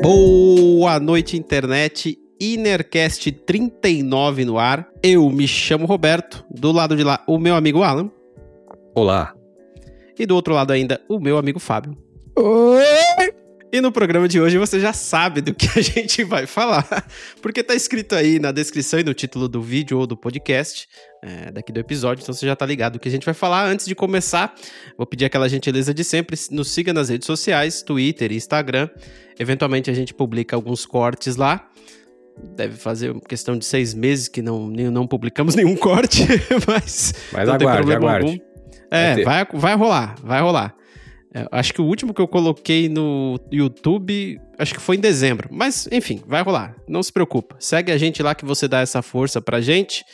Boa noite, internet. Inercast 39 no ar. Eu me chamo Roberto. Do lado de lá, o meu amigo Alan. Olá. E do outro lado ainda, o meu amigo Fábio. Oi! E no programa de hoje você já sabe do que a gente vai falar, porque tá escrito aí na descrição e no título do vídeo ou do podcast, é, daqui do episódio, então você já tá ligado do que a gente vai falar. Antes de começar, vou pedir aquela gentileza de sempre, nos siga nas redes sociais, Twitter e Instagram. Eventualmente a gente publica alguns cortes lá. Deve fazer questão de seis meses que não, não publicamos nenhum corte, mas, mas não aguarde, tem problema aguarde. algum. É, vai, vai rolar, vai rolar. É, acho que o último que eu coloquei no YouTube, acho que foi em dezembro. Mas, enfim, vai rolar. Não se preocupa. Segue a gente lá que você dá essa força pra gente.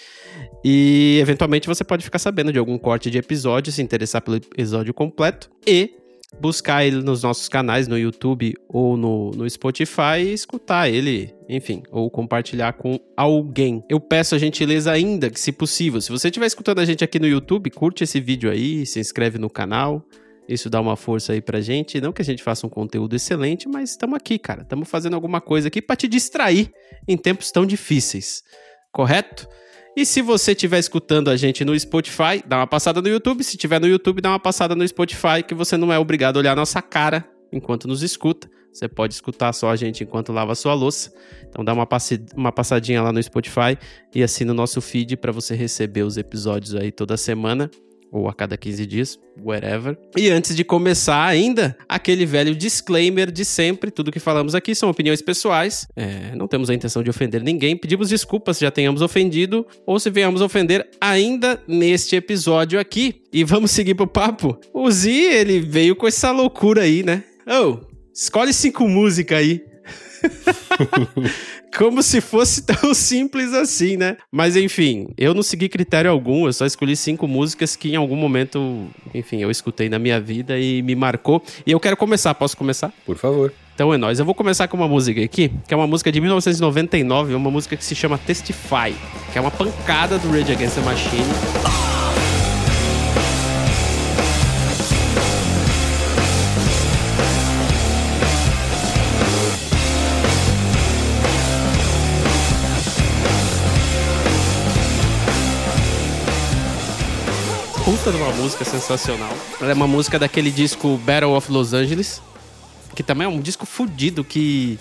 E, eventualmente, você pode ficar sabendo de algum corte de episódio, se interessar pelo episódio completo. E buscar ele nos nossos canais, no YouTube ou no, no Spotify e escutar ele, enfim, ou compartilhar com alguém. Eu peço a gentileza ainda que, se possível, se você estiver escutando a gente aqui no YouTube, curte esse vídeo aí, se inscreve no canal. Isso dá uma força aí pra gente. Não que a gente faça um conteúdo excelente, mas estamos aqui, cara. Estamos fazendo alguma coisa aqui para te distrair em tempos tão difíceis. Correto? E se você estiver escutando a gente no Spotify, dá uma passada no YouTube. Se tiver no YouTube, dá uma passada no Spotify, que você não é obrigado a olhar a nossa cara enquanto nos escuta. Você pode escutar só a gente enquanto lava a sua louça. Então dá uma, uma passadinha lá no Spotify e assina o nosso feed para você receber os episódios aí toda semana ou a cada 15 dias, whatever. E antes de começar ainda, aquele velho disclaimer de sempre, tudo que falamos aqui são opiniões pessoais, é, não temos a intenção de ofender ninguém, pedimos desculpas se já tenhamos ofendido ou se venhamos ofender ainda neste episódio aqui. E vamos seguir pro papo. O Zi, ele veio com essa loucura aí, né? Oh, escolhe cinco músicas aí. Como se fosse tão simples assim, né? Mas enfim, eu não segui critério algum, eu só escolhi cinco músicas que em algum momento, enfim, eu escutei na minha vida e me marcou. E eu quero começar, posso começar? Por favor. Então é nóis. Eu vou começar com uma música aqui, que é uma música de 1999, uma música que se chama Testify, que é uma pancada do Rage Against the Machine. Puta de uma música sensacional. Ela é uma música daquele disco Battle of Los Angeles, que também é um disco fudido que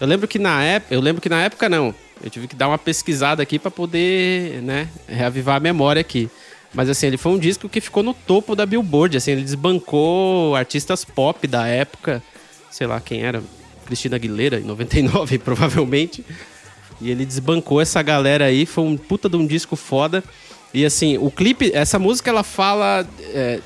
eu lembro que na época, eu lembro que na época não. Eu tive que dar uma pesquisada aqui para poder, né, reavivar a memória aqui. Mas assim, ele foi um disco que ficou no topo da Billboard, assim, ele desbancou artistas pop da época, sei lá quem era, Cristina Aguilera em 99, provavelmente. E ele desbancou essa galera aí, foi um puta de um disco foda. E assim, o clipe, essa música ela fala. É,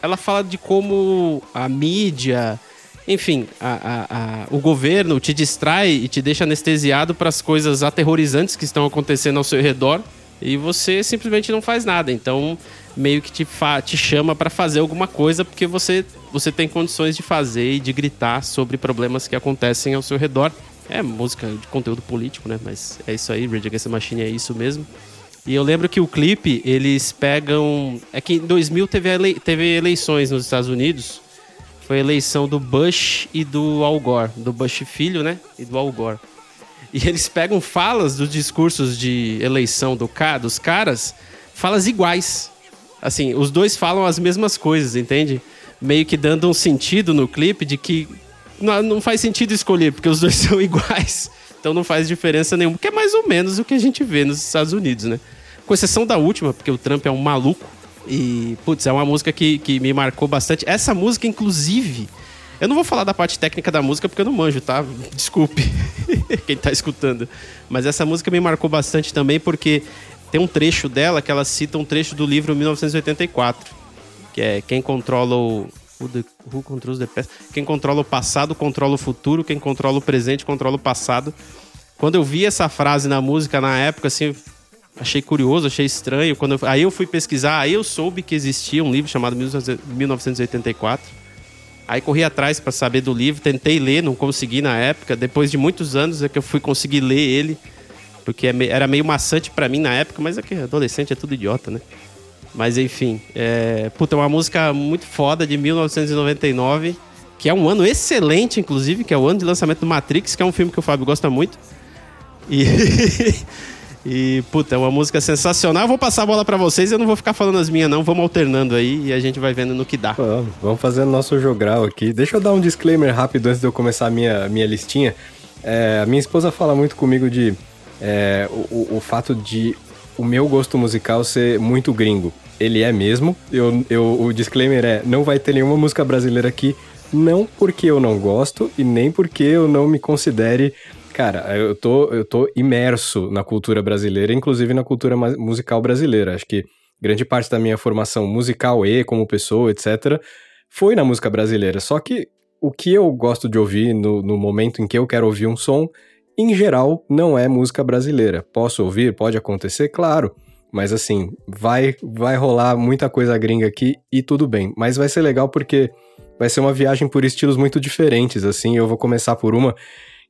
ela fala de como a mídia, enfim, a, a, a, o governo te distrai e te deixa anestesiado para as coisas aterrorizantes que estão acontecendo ao seu redor e você simplesmente não faz nada. Então, meio que te, te chama para fazer alguma coisa porque você, você tem condições de fazer e de gritar sobre problemas que acontecem ao seu redor. É música de conteúdo político, né? Mas é isso aí, Rage Against the Machine é isso mesmo. E eu lembro que o clipe, eles pegam. É que em 2000 teve, ele... teve eleições nos Estados Unidos. Foi a eleição do Bush e do Al Gore. Do Bush filho, né? E do Al Gore. E eles pegam falas dos discursos de eleição do ca... dos caras, falas iguais. Assim, os dois falam as mesmas coisas, entende? Meio que dando um sentido no clipe de que não, não faz sentido escolher, porque os dois são iguais. Então não faz diferença nenhuma, que é mais ou menos o que a gente vê nos Estados Unidos, né? Com exceção da última, porque o Trump é um maluco. E, putz, é uma música que, que me marcou bastante. Essa música, inclusive, eu não vou falar da parte técnica da música porque eu não manjo, tá? Desculpe quem tá escutando. Mas essa música me marcou bastante também porque tem um trecho dela que ela cita um trecho do livro 1984, que é quem controla o Who, controls the past? Quem controla o passado controla o futuro, quem controla o presente controla o passado. Quando eu vi essa frase na música na época, assim, achei curioso, achei estranho. Quando eu, aí eu fui pesquisar, aí eu soube que existia um livro chamado 1984. Aí corri atrás para saber do livro, tentei ler, não consegui na época. Depois de muitos anos é que eu fui conseguir ler ele, porque é era meio maçante para mim na época, mas é que adolescente é tudo idiota, né? Mas enfim, é, puta, é uma música muito foda de 1999 que é um ano excelente, inclusive, que é o ano de lançamento do Matrix, que é um filme que o Fábio gosta muito. E. e, puta, é uma música sensacional. Eu vou passar a bola para vocês, eu não vou ficar falando as minhas, não. Vamos alternando aí e a gente vai vendo no que dá. Vamos, vamos fazendo nosso jogral aqui. Deixa eu dar um disclaimer rápido antes de eu começar a minha, minha listinha. É, minha esposa fala muito comigo de. É, o, o fato de o meu gosto musical ser muito gringo. Ele é mesmo. Eu, eu, o disclaimer é: não vai ter nenhuma música brasileira aqui não porque eu não gosto e nem porque eu não me considere. Cara, eu tô, eu tô imerso na cultura brasileira, inclusive na cultura musical brasileira. Acho que grande parte da minha formação musical e como pessoa, etc., foi na música brasileira. Só que o que eu gosto de ouvir no, no momento em que eu quero ouvir um som, em geral, não é música brasileira. Posso ouvir? Pode acontecer? Claro. Mas assim, vai, vai rolar muita coisa gringa aqui e tudo bem. Mas vai ser legal porque vai ser uma viagem por estilos muito diferentes, assim. Eu vou começar por uma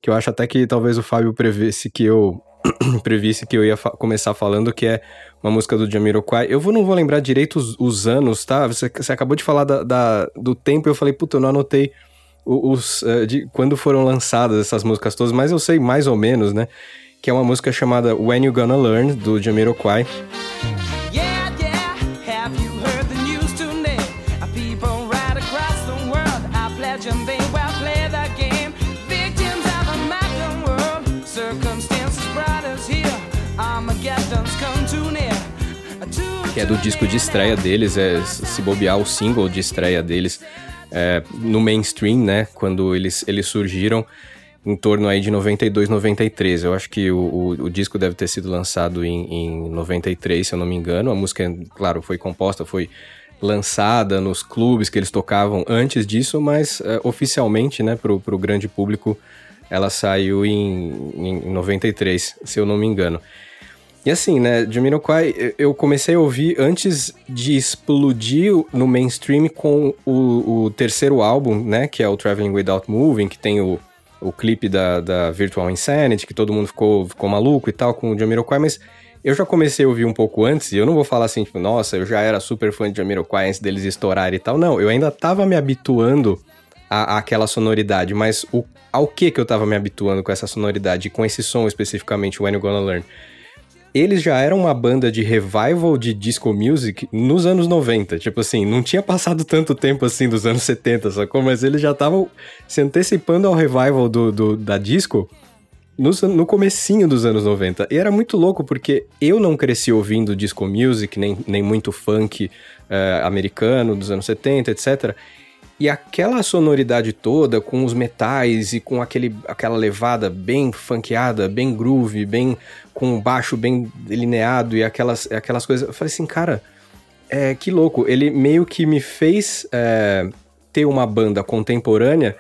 que eu acho até que talvez o Fábio previsse que eu previsse que eu ia fa começar falando, que é uma música do Jamiroquai. Eu vou, não vou lembrar direito os, os anos, tá? Você, você, acabou de falar da, da, do tempo, eu falei, puta, eu não anotei os, uh, de quando foram lançadas essas músicas todas, mas eu sei mais ou menos, né? Que é uma música chamada When You Gonna Learn, do Jamiroquai. Que é do disco de estreia deles, é se bobear o single de estreia deles é, no mainstream, né? Quando eles, eles surgiram em torno aí de 92, 93. Eu acho que o, o, o disco deve ter sido lançado em, em 93, se eu não me engano. A música, claro, foi composta, foi lançada nos clubes que eles tocavam antes disso, mas é, oficialmente, né, pro, pro grande público, ela saiu em, em 93, se eu não me engano. E assim, né, Jamiroquai, eu comecei a ouvir antes de explodir no mainstream com o, o, terceiro álbum, né, que é o Traveling Without Moving, que tem o, o clipe da, da Virtual Insanity, que todo mundo ficou, ficou maluco e tal com o Jamiroquai, mas eu já comecei a ouvir um pouco antes, e eu não vou falar assim, tipo, nossa, eu já era super fã de Jamiroquai antes deles estourarem e tal, não, eu ainda tava me habituando à, àquela sonoridade, mas o, ao que que eu tava me habituando com essa sonoridade, com esse som especificamente, When You Gonna Learn? Eles já eram uma banda de revival de disco music nos anos 90. Tipo assim, não tinha passado tanto tempo assim dos anos 70, sacou? Mas eles já estavam se antecipando ao revival do, do da disco no, no comecinho dos anos 90. E era muito louco porque eu não cresci ouvindo disco music, nem, nem muito funk uh, americano dos anos 70, etc. E aquela sonoridade toda, com os metais e com aquele, aquela levada bem funkeada, bem groove, bem com baixo bem delineado e aquelas, aquelas coisas. Eu falei assim, cara, é, que louco. Ele meio que me fez é, ter uma banda contemporânea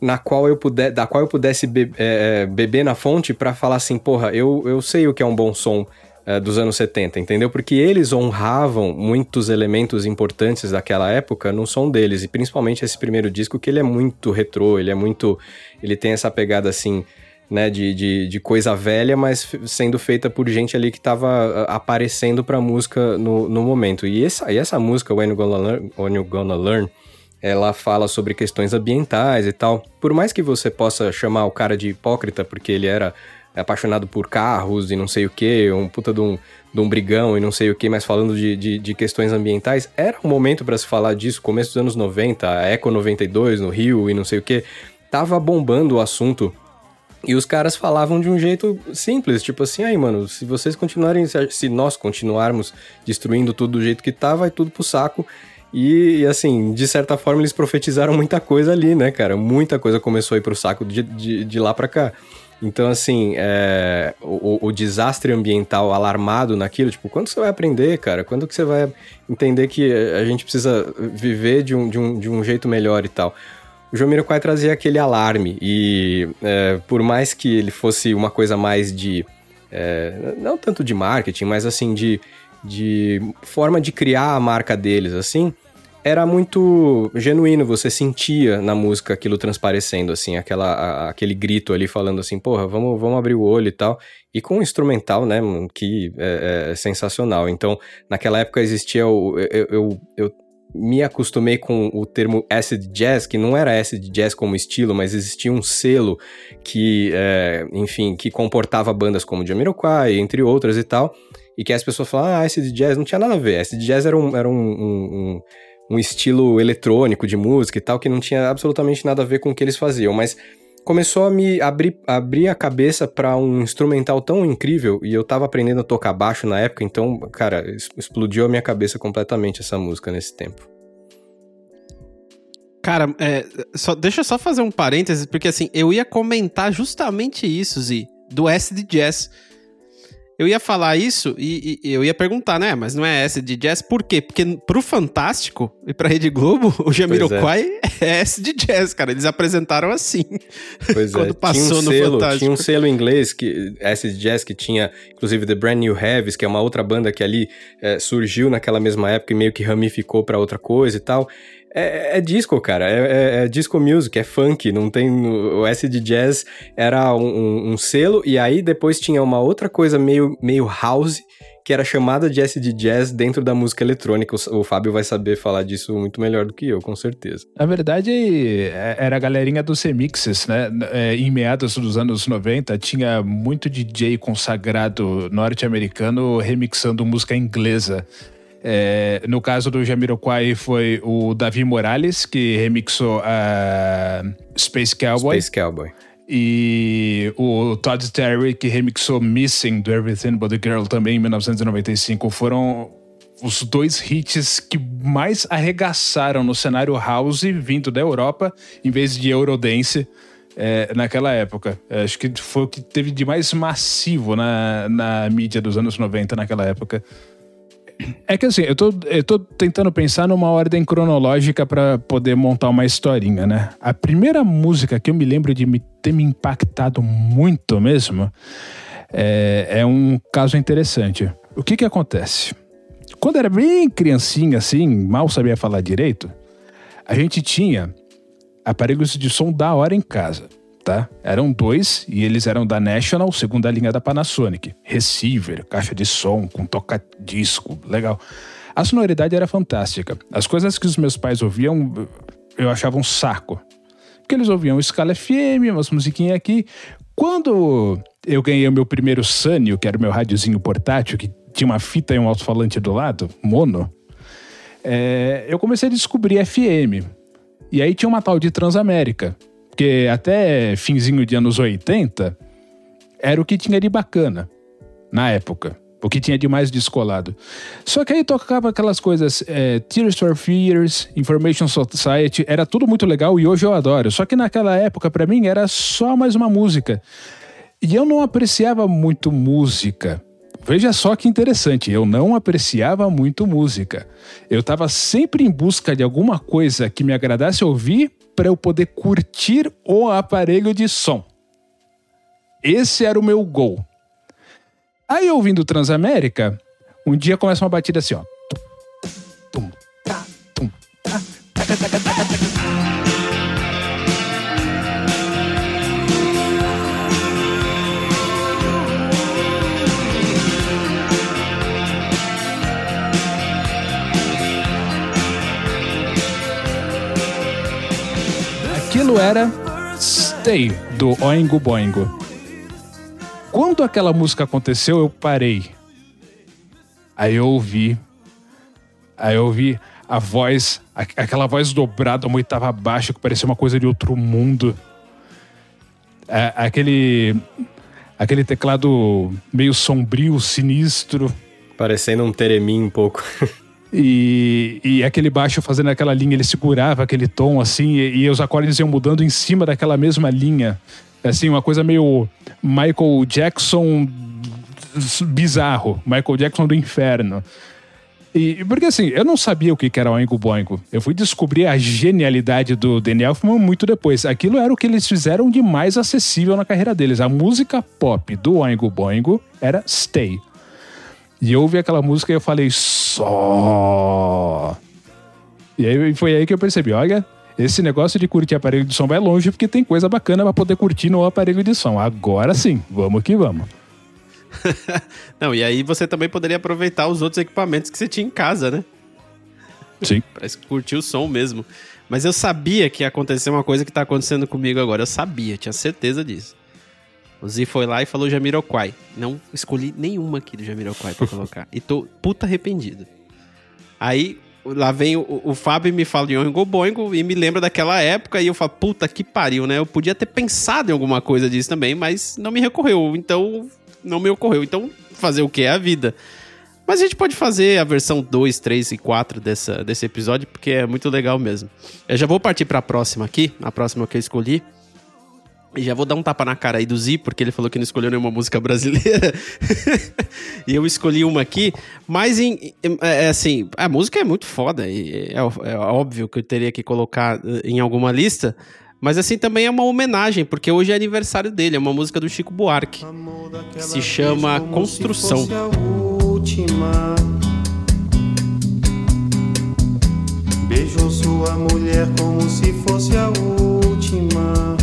na qual eu puder, da qual eu pudesse be, é, é beber na fonte para falar assim, porra, eu, eu sei o que é um bom som uh, dos anos 70, entendeu? Porque eles honravam muitos elementos importantes daquela época no som deles, e principalmente esse primeiro disco, que ele é muito retrô, ele é muito. Ele tem essa pegada assim. Né, de, de, de coisa velha, mas sendo feita por gente ali que estava aparecendo pra música no, no momento. E essa, e essa música, When You Gonna Learn, When you Gonna Learn ela fala sobre questões ambientais e tal. Por mais que você possa chamar o cara de hipócrita, porque ele era apaixonado por carros e não sei o que, um puta de um, de um brigão e não sei o que, mas falando de, de, de questões ambientais, era um momento para se falar disso, começo dos anos 90, a Eco 92 no Rio e não sei o que, tava bombando o assunto. E os caras falavam de um jeito simples, tipo assim, aí, mano, se vocês continuarem, se nós continuarmos destruindo tudo do jeito que tá, vai tudo pro saco. E, e, assim, de certa forma, eles profetizaram muita coisa ali, né, cara? Muita coisa começou a ir pro saco de, de, de lá pra cá. Então, assim, é, o, o, desastre ambiental alarmado naquilo, tipo, quando você vai aprender, cara? Quando que você vai entender que a gente precisa viver de um, de um, de um jeito melhor e tal? O Jamiroquai trazia aquele alarme e é, por mais que ele fosse uma coisa mais de... É, não tanto de marketing, mas assim, de, de forma de criar a marca deles, assim era muito genuíno, você sentia na música aquilo transparecendo, assim, aquela, a, aquele grito ali falando assim, porra, vamos, vamos abrir o olho e tal. E com um instrumental, né, que é, é sensacional. Então, naquela época existia o. Eu, eu, eu me acostumei com o termo acid jazz, que não era acid jazz como estilo, mas existia um selo que, é, enfim, que comportava bandas como Jamiroquai, entre outras e tal, e que as pessoas falavam, ah, acid jazz não tinha nada a ver, acid jazz era um, era um, um, um estilo eletrônico de música e tal, que não tinha absolutamente nada a ver com o que eles faziam, mas começou a me abrir, abrir a cabeça para um instrumental tão incrível e eu tava aprendendo a tocar baixo na época, então, cara, explodiu a minha cabeça completamente essa música nesse tempo. Cara, é, só, deixa eu só fazer um parênteses, porque assim, eu ia comentar justamente isso, Zi, do acid jazz. Eu ia falar isso e, e, eu ia perguntar, né? Mas não é acid jazz, por quê? Porque pro Fantástico e pra Rede Globo, o Jamiroquai é. é acid jazz, cara. Eles apresentaram assim. Pois quando é. passou um no selo, Fantástico. Tinha um selo inglês, que acid jazz, que tinha, inclusive, The Brand New Heavies, que é uma outra banda que ali é, surgiu naquela mesma época e meio que ramificou para outra coisa e tal. É, é, disco, cara. É, é, é, disco music, é funk. Não tem. O acid jazz era um, um, um, selo, e aí depois tinha uma outra coisa meio, meio house, que era chamada de acid jazz dentro da música eletrônica. O, o Fábio vai saber falar disso muito melhor do que eu, com certeza. Na verdade, é, era a galerinha dos remixes, né? É, em meados dos anos 90, tinha muito DJ consagrado norte-americano remixando música inglesa. É, no caso do Jamiroquai foi o Davi Morales, que remixou a Space Cowboy. Space Cowboy. E o Todd Terry, que remixou Missing do Everything But The Girl também em 1995. Foram os dois hits que mais arregaçaram no cenário house vindo da Europa, em vez de Eurodance. É, naquela época. É, acho que foi o que teve de mais massivo na, na mídia dos anos 90 naquela época. É que assim, eu tô, eu tô tentando pensar numa ordem cronológica para poder montar uma historinha, né? A primeira música que eu me lembro de me, ter me impactado muito mesmo é, é um caso interessante. O que que acontece? Quando era bem criancinha, assim, mal sabia falar direito, a gente tinha aparelhos de som da hora em casa tá? Eram dois e eles eram da National, segunda linha da Panasonic. Receiver, caixa de som, com toca-disco, legal. A sonoridade era fantástica. As coisas que os meus pais ouviam, eu achava um saco. Porque eles ouviam Scala FM, umas musiquinhas aqui. Quando eu ganhei o meu primeiro Sanyo, que era o meu rádiozinho portátil, que tinha uma fita e um alto-falante do lado, mono, é, eu comecei a descobrir FM. E aí tinha uma tal de Transamérica, porque até finzinho de anos 80 era o que tinha de bacana na época. O que tinha de mais descolado. Só que aí tocava aquelas coisas, é, Tears for Fears, Information Society, era tudo muito legal e hoje eu adoro. Só que naquela época, para mim, era só mais uma música. E eu não apreciava muito música. Veja só que interessante, eu não apreciava muito música. Eu estava sempre em busca de alguma coisa que me agradasse ouvir para eu poder curtir o aparelho de som. Esse era o meu gol. Aí, ouvindo Transamérica, um dia começa uma batida assim, ó. Tá, tá. Aquilo era Stay, do Oingo Boingo. Quando aquela música aconteceu, eu parei. Aí eu ouvi. Aí eu ouvi a voz, aquela voz dobrada, uma oitava baixa, que parecia uma coisa de outro mundo. É, aquele. Aquele teclado meio sombrio, sinistro. Parecendo um teremim um pouco. E, e aquele baixo fazendo aquela linha, ele segurava aquele tom assim, e, e os acordes iam mudando em cima daquela mesma linha. Assim, uma coisa meio Michael Jackson bizarro, Michael Jackson do inferno. E, porque assim, eu não sabia o que era Oingo Boingo. Eu fui descobrir a genialidade do Danny Elfman muito depois. Aquilo era o que eles fizeram de mais acessível na carreira deles. A música pop do Oingo Boingo era Stay. E eu ouvi aquela música e eu falei, só. E aí foi aí que eu percebi, olha, esse negócio de curtir aparelho de som vai longe porque tem coisa bacana para poder curtir no aparelho de som. Agora sim, vamos que vamos. Não, e aí você também poderia aproveitar os outros equipamentos que você tinha em casa, né? Sim. Parece que curtiu o som mesmo. Mas eu sabia que ia acontecer uma coisa que tá acontecendo comigo agora. Eu sabia, tinha certeza disso. O Z foi lá e falou Jamiroquai. Não escolhi nenhuma aqui do Jamiroquai pra colocar. e tô puta arrependido. Aí lá vem o, o Fábio e me fala de Oingo Boingo e me lembra daquela época e eu falo, puta que pariu, né? Eu podia ter pensado em alguma coisa disso também, mas não me recorreu. Então, não me ocorreu. Então, fazer o que é a vida. Mas a gente pode fazer a versão 2, 3 e 4 dessa, desse episódio, porque é muito legal mesmo. Eu já vou partir para a próxima aqui, a próxima que eu escolhi. E já vou dar um tapa na cara aí do Zi, porque ele falou que não escolheu nenhuma música brasileira. e eu escolhi uma aqui. Mas, em, é, é, assim, a música é muito foda. E é, é, óbvio que eu teria que colocar eh, em alguma lista. Mas, assim, também é uma homenagem, porque hoje é aniversário dele. É uma música do Chico Buarque. Que se chama Construção. Beijou sua mulher como se fosse a última.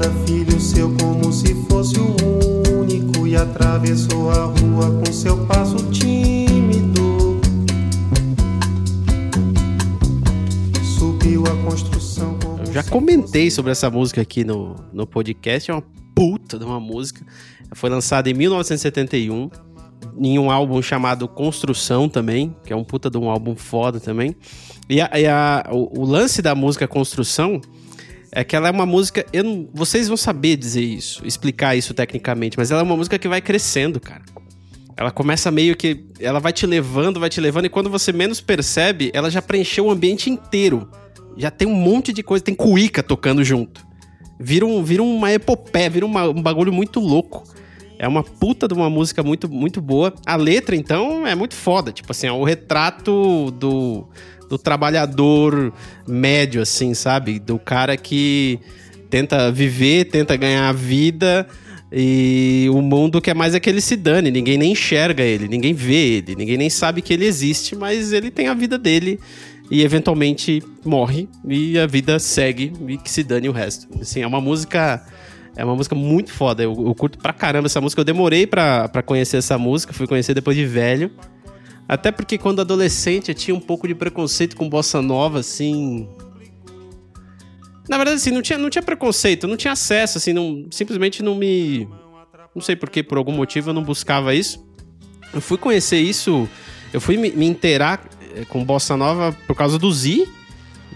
Cada filho seu como se fosse o único e atravessou a rua com seu passo tímido. Subiu a construção. Eu já comentei sobre essa música aqui no, no podcast, é uma puta de uma música. Foi lançada em 1971 em um álbum chamado Construção também, que é um puta de um álbum foda também. E, a, e a, o, o, lance da música Construção é que ela é uma música. Eu não, vocês vão saber dizer isso, explicar isso tecnicamente, mas ela é uma música que vai crescendo, cara. Ela começa meio que. Ela vai te levando, vai te levando, e quando você menos percebe, ela já preencheu o ambiente inteiro. Já tem um monte de coisa, tem cuíca tocando junto. Vira, um, vira uma epopeia, vira uma, um bagulho muito louco. É uma puta de uma música muito, muito boa. A letra, então, é muito foda. Tipo assim, é o retrato do, do trabalhador médio, assim, sabe? Do cara que tenta viver, tenta ganhar a vida e o mundo quer mais é que ele se dane. Ninguém nem enxerga ele, ninguém vê ele, ninguém nem sabe que ele existe, mas ele tem a vida dele e eventualmente morre e a vida segue e que se dane o resto. Assim, é uma música. É uma música muito foda. Eu, eu curto pra caramba essa música. Eu demorei pra, pra conhecer essa música, fui conhecer depois de velho. Até porque quando adolescente eu tinha um pouco de preconceito com bossa nova, assim. Na verdade, assim, não tinha, não tinha preconceito, não tinha acesso, assim, não, simplesmente não me. Não sei porquê, por algum motivo eu não buscava isso. Eu fui conhecer isso, eu fui me, me inteirar eh, com bossa nova por causa do Zi,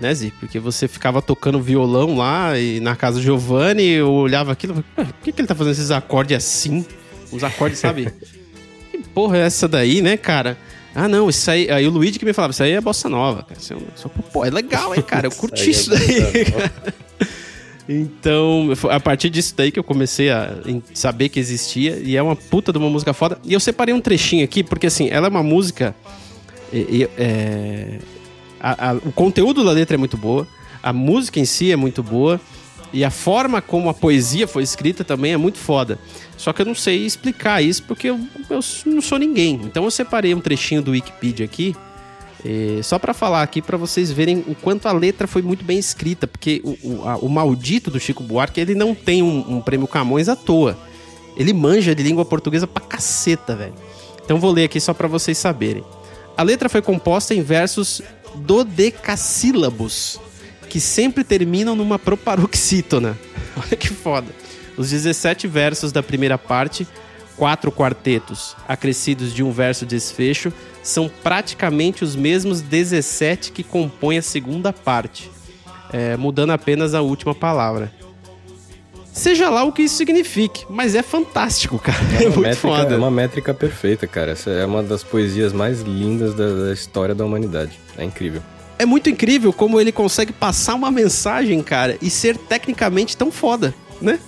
né, Zi? Porque você ficava tocando violão lá e na casa do Giovanni, eu olhava aquilo, por que, que ele tá fazendo esses acordes assim? Os acordes, sabe? que porra é essa daí, né, cara? Ah, não, isso aí. Aí o Luigi que me falava, isso aí é bossa nova, cara. Isso é, pô, é legal, hein, cara? Eu curti isso, é daí. então, a partir disso daí que eu comecei a saber que existia. E é uma puta de uma música foda. E eu separei um trechinho aqui, porque assim, ela é uma música. E, é, a, a, o conteúdo da letra é muito boa. A música em si é muito boa. E a forma como a poesia foi escrita também é muito foda. Só que eu não sei explicar isso porque eu, eu não sou ninguém. Então eu separei um trechinho do Wikipedia aqui, eh, só para falar aqui para vocês verem o quanto a letra foi muito bem escrita, porque o, o, a, o maldito do Chico Buarque ele não tem um, um prêmio Camões à toa. Ele manja de língua portuguesa pra caceta, velho. Então vou ler aqui só para vocês saberem. A letra foi composta em versos dodecassílabos que sempre terminam numa proparoxítona. Olha que foda. Os 17 versos da primeira parte, quatro quartetos, acrescidos de um verso desfecho, são praticamente os mesmos 17 que compõem a segunda parte, é, mudando apenas a última palavra. Seja lá o que isso signifique, mas é fantástico, cara. É, é muito métrica, foda. É uma métrica perfeita, cara. Essa é uma das poesias mais lindas da, da história da humanidade. É incrível é muito incrível como ele consegue passar uma mensagem, cara, e ser tecnicamente tão foda, né?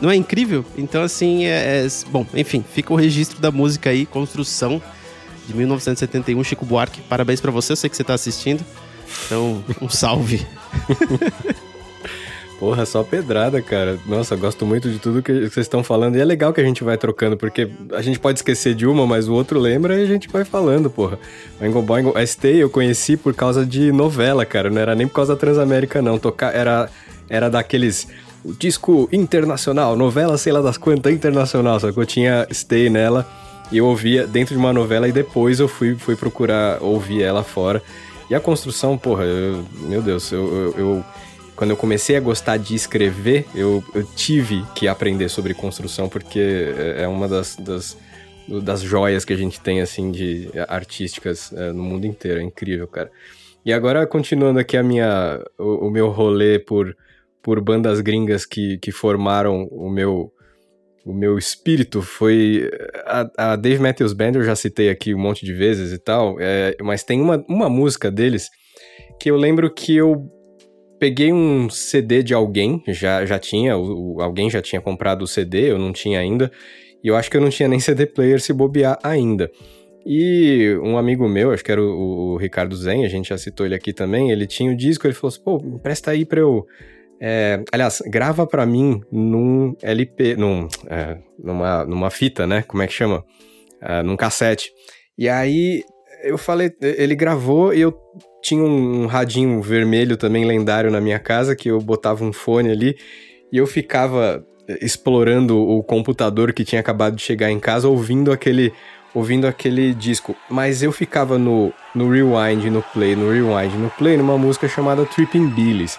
Não é incrível? Então, assim, é, é, Bom, enfim, fica o registro da música aí, Construção, de 1971, Chico Buarque. Parabéns para você, eu sei que você tá assistindo. Então, um salve. Porra, só pedrada, cara. Nossa, gosto muito de tudo que vocês estão falando. E é legal que a gente vai trocando, porque a gente pode esquecer de uma, mas o outro lembra e a gente vai falando, porra. Boingo Boingo, ST eu conheci por causa de novela, cara. Não era nem por causa da Transamérica, não. Tocar era, era daqueles. disco internacional, novela, sei lá das quantas, internacional. Só que eu tinha Stay nela. E eu ouvia dentro de uma novela e depois eu fui, fui procurar ouvir ela fora. E a construção, porra, eu, meu Deus, eu, eu, eu, Quando eu comecei a gostar de escrever, eu, eu tive que aprender sobre construção, porque é, é uma das, das, das joias que a gente tem, assim, de artísticas é, no mundo inteiro. É incrível, cara. E agora, continuando aqui a minha, o, o meu rolê por, por bandas gringas que, que formaram o meu o meu espírito foi. A, a, Dave Matthews Band eu já citei aqui um monte de vezes e tal, é, mas tem uma, uma música deles que eu lembro que eu peguei um CD de alguém, já, já tinha, o, alguém já tinha comprado o CD, eu não tinha ainda, e eu acho que eu não tinha nem CD player se bobear ainda. E um amigo meu, acho que era o, o Ricardo Zen, a gente já citou ele aqui também, ele tinha o disco, ele falou assim, pô, empresta aí pra eu é, aliás, grava para mim num LP, num, é, numa, numa fita, né? Como é que chama? É, num cassete. E aí eu falei, ele gravou e eu tinha um radinho vermelho também lendário na minha casa que eu botava um fone ali e eu ficava explorando o computador que tinha acabado de chegar em casa ouvindo aquele ouvindo aquele disco, mas eu ficava no, no rewind, no play, no rewind, no play, numa música chamada Tripping Billies.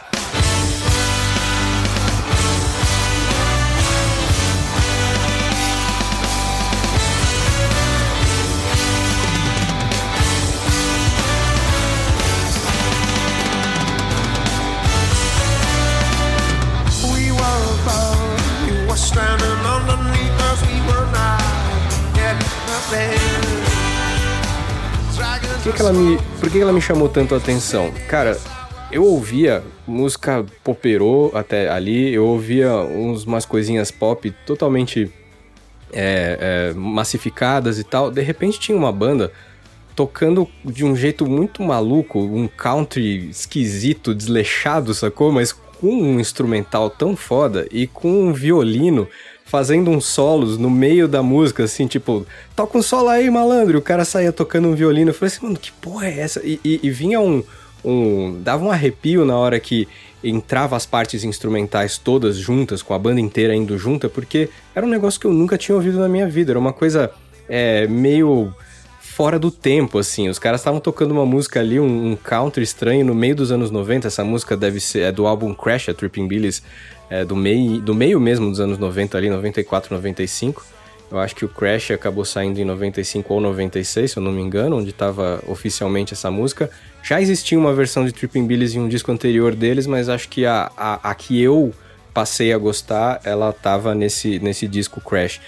Que ela me, por que ela me chamou tanto a atenção? Cara, eu ouvia música poperô até ali, eu ouvia uns, umas coisinhas pop totalmente é, é, massificadas e tal. De repente tinha uma banda tocando de um jeito muito maluco, um country esquisito, desleixado, sacou? Mas com um instrumental tão foda e com um violino fazendo uns solos no meio da música, assim, tipo, toca um solo aí, malandro. E o cara saía tocando um violino. Eu falei assim, mano, que porra é essa? E, e, e vinha um, um. dava um arrepio na hora que entrava as partes instrumentais todas juntas, com a banda inteira indo junta, porque era um negócio que eu nunca tinha ouvido na minha vida. Era uma coisa é, meio fora do tempo, assim. Os caras estavam tocando uma música ali, um, um estranho no meio dos anos 90. Essa música deve ser é do álbum Crash, a Tripping Billies é, do, meio, do meio mesmo dos anos 90 ali, 94, 95. Eu acho que o Crash acabou saindo em 95 ou 96, se eu não me engano, onde estava oficialmente essa música. Já existia uma versão de Tripping Billies em um disco anterior deles, mas acho que a, a, a que eu passei a gostar, ela estava nesse, nesse disco Crash.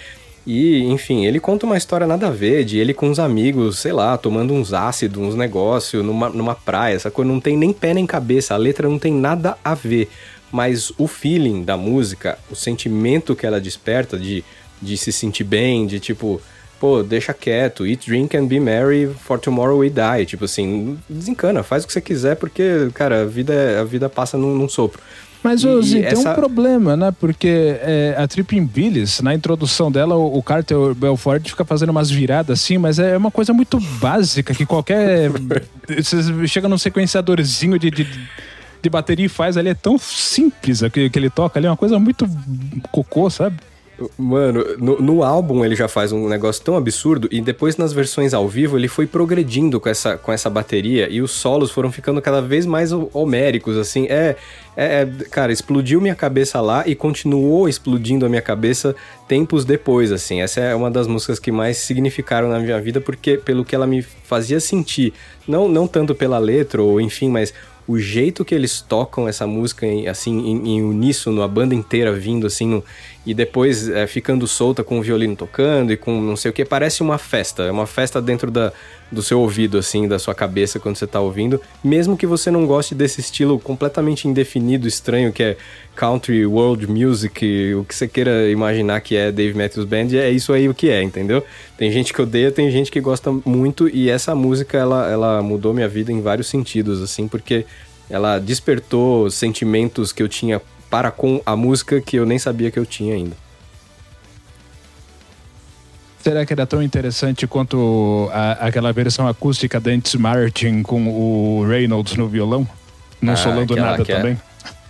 E, enfim, ele conta uma história nada a ver, de ele com uns amigos, sei lá, tomando uns ácidos, uns negócios, numa, numa praia, essa coisa não tem nem pé nem cabeça, a letra não tem nada a ver mas o feeling da música, o sentimento que ela desperta de, de se sentir bem, de tipo, pô, deixa quieto, eat, drink and be merry, for tomorrow we die. Tipo assim, desencana, faz o que você quiser, porque, cara, a vida, é, a vida passa num, num sopro. Mas, Ozzy, essa... tem um problema, né? Porque é, a Tripping Billies, na introdução dela, o, o Carter Belfort fica fazendo umas viradas assim, mas é uma coisa muito básica que qualquer. você chega num sequenciadorzinho de, de de bateria e faz ali é tão simples que, que ele toca ali, é uma coisa muito cocô, sabe? Mano, no, no, álbum ele já faz um negócio tão absurdo e depois nas versões ao vivo ele foi progredindo com essa, com essa bateria e os solos foram ficando cada vez mais homéricos, assim. É, é, é, cara, explodiu minha cabeça lá e continuou explodindo a minha cabeça tempos depois, assim. Essa é uma das músicas que mais significaram na minha vida porque pelo que ela me fazia sentir, não, não tanto pela letra ou enfim, mas o jeito que eles tocam essa música assim em, em uníssono, a banda inteira vindo assim no, e depois é, ficando solta com o violino tocando e com não sei o que, parece uma festa, é uma festa dentro da, do seu ouvido assim, da sua cabeça quando você tá ouvindo, mesmo que você não goste desse estilo completamente indefinido, estranho que é country, world music, o que você queira imaginar que é Dave Matthews Band, é isso aí o que é, entendeu? Tem gente que odeia, tem gente que gosta muito e essa música ela, ela mudou minha vida em vários sentidos, assim, porque ela despertou sentimentos que eu tinha para com a música que eu nem sabia que eu tinha ainda. Será que era tão interessante quanto a, aquela versão acústica da Antis Martin com o Reynolds no violão? Não ah, solando aquela, nada também?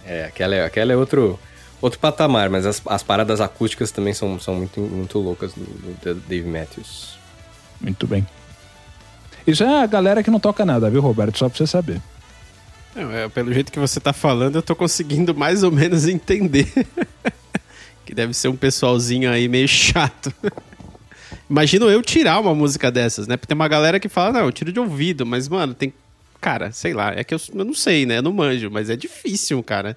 É, aquela é, aquela é outro, outro patamar, mas as, as paradas acústicas também são, são muito, muito loucas do, do Dave Matthews. Muito bem. Isso é a galera que não toca nada, viu, Roberto? Só pra você saber. É, pelo jeito que você tá falando, eu tô conseguindo mais ou menos entender. que deve ser um pessoalzinho aí meio chato. Imagino eu tirar uma música dessas, né? Porque tem uma galera que fala, não, eu tiro de ouvido, mas, mano, tem. Cara, sei lá, é que eu, eu não sei, né? Eu não manjo, mas é difícil, cara.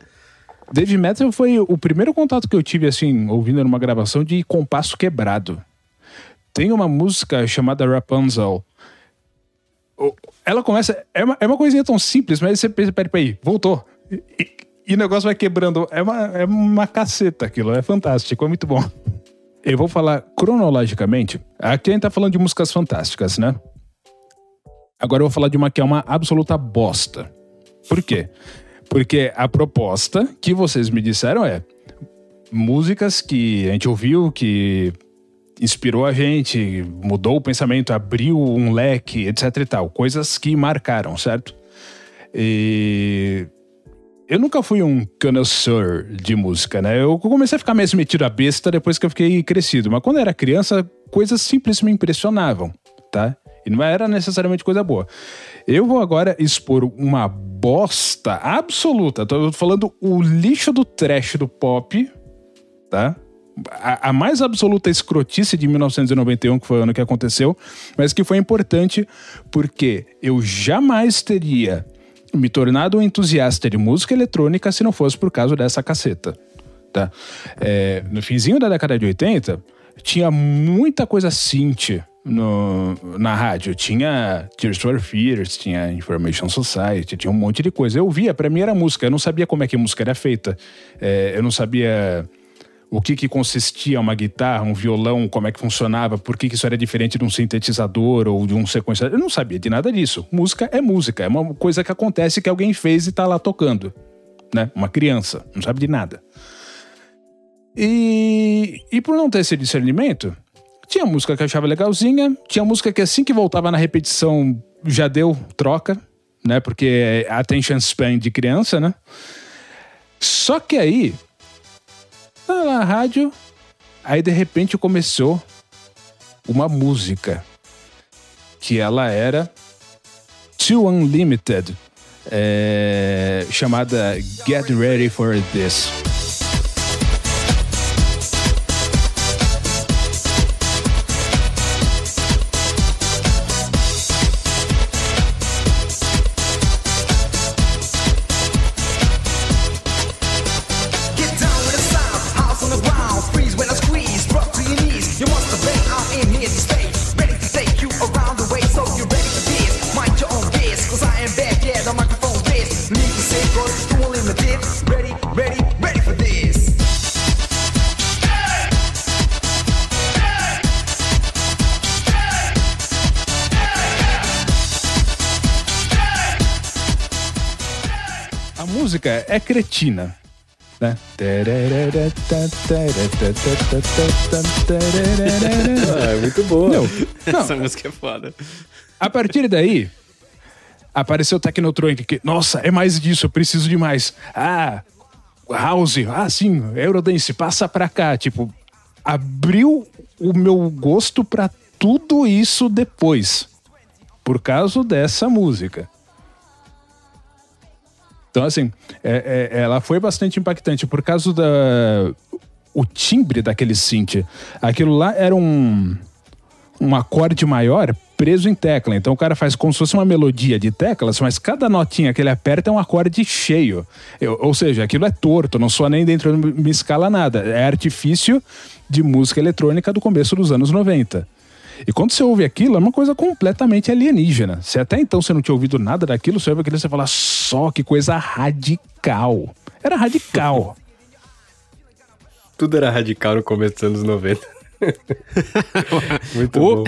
Dave Metal foi o primeiro contato que eu tive, assim, ouvindo numa gravação de compasso quebrado. Tem uma música chamada Rapunzel. Ela começa. É uma, é uma coisinha tão simples, mas você pensa, peraí, peraí, voltou. E, e, o negócio vai quebrando. É uma, é uma caceta aquilo, é fantástico, é muito bom. Eu vou falar cronologicamente. Aqui a gente tá falando de músicas fantásticas, né? Agora eu vou falar de uma que é uma absoluta bosta. Por quê? Porque a proposta que vocês me disseram é músicas que a gente ouviu, que inspirou a gente, mudou o pensamento, abriu um leque, etc e tal. Coisas que marcaram, certo? E eu nunca fui um connoisseur de música, né? Eu comecei a ficar mais metido a besta depois que eu fiquei crescido. Mas quando eu era criança, coisas simples me impressionavam, tá? E não era necessariamente coisa boa. Eu vou agora expor uma bosta absoluta. Tô falando o lixo do trash do pop, tá? A, a, mais absoluta escrotice de 1991, que foi o ano que aconteceu, mas que foi importante porque eu jamais teria me tornado um entusiasta de música eletrônica se não fosse por causa dessa caceta. Tá? É, no finzinho da década de 80, tinha muita coisa synth no, na rádio. Tinha Tears for Fears, tinha Information Society, tinha um monte de coisa. Eu via, para mim era música. Eu não sabia como é que música era feita. É, eu não sabia o que, que consistia uma guitarra, um violão, como é que funcionava, por que, que isso era diferente de um sintetizador ou de um sequenciador. Eu não sabia de nada disso. Música é música, é uma coisa que acontece que alguém fez e está lá tocando. Né? Uma criança, não sabe de nada. E, e por não ter esse discernimento, tinha música que achava legalzinha, tinha música que assim que voltava na repetição já deu troca, né? Porque é attention span de criança, né? Só que aí Tá na rádio, aí de repente começou uma música que ela era Too Unlimited, é, chamada Get Ready for This. É cretina. Né? Ah, é muito boa. Não, não. Essa música é foda. A partir daí, apareceu o Technotronic. Nossa, é mais disso, eu preciso de mais. Ah, House, ah, sim, Eurodance, passa pra cá. Tipo, abriu o meu gosto pra tudo isso depois. Por causa dessa música. Então, assim, é, é, ela foi bastante impactante por causa da. O timbre daquele synth. Aquilo lá era um. Um acorde maior preso em tecla. Então o cara faz como se fosse uma melodia de teclas, mas cada notinha que ele aperta é um acorde cheio. Eu, ou seja, aquilo é torto, não soa nem dentro de uma escala nada. É artifício de música eletrônica do começo dos anos 90. E quando você ouve aquilo, é uma coisa completamente alienígena. Se até então você não tinha ouvido nada daquilo, você ouve aquilo e você fala, só que coisa radical. Era radical. Tudo era radical no começo dos anos 90. Muito oh. bom.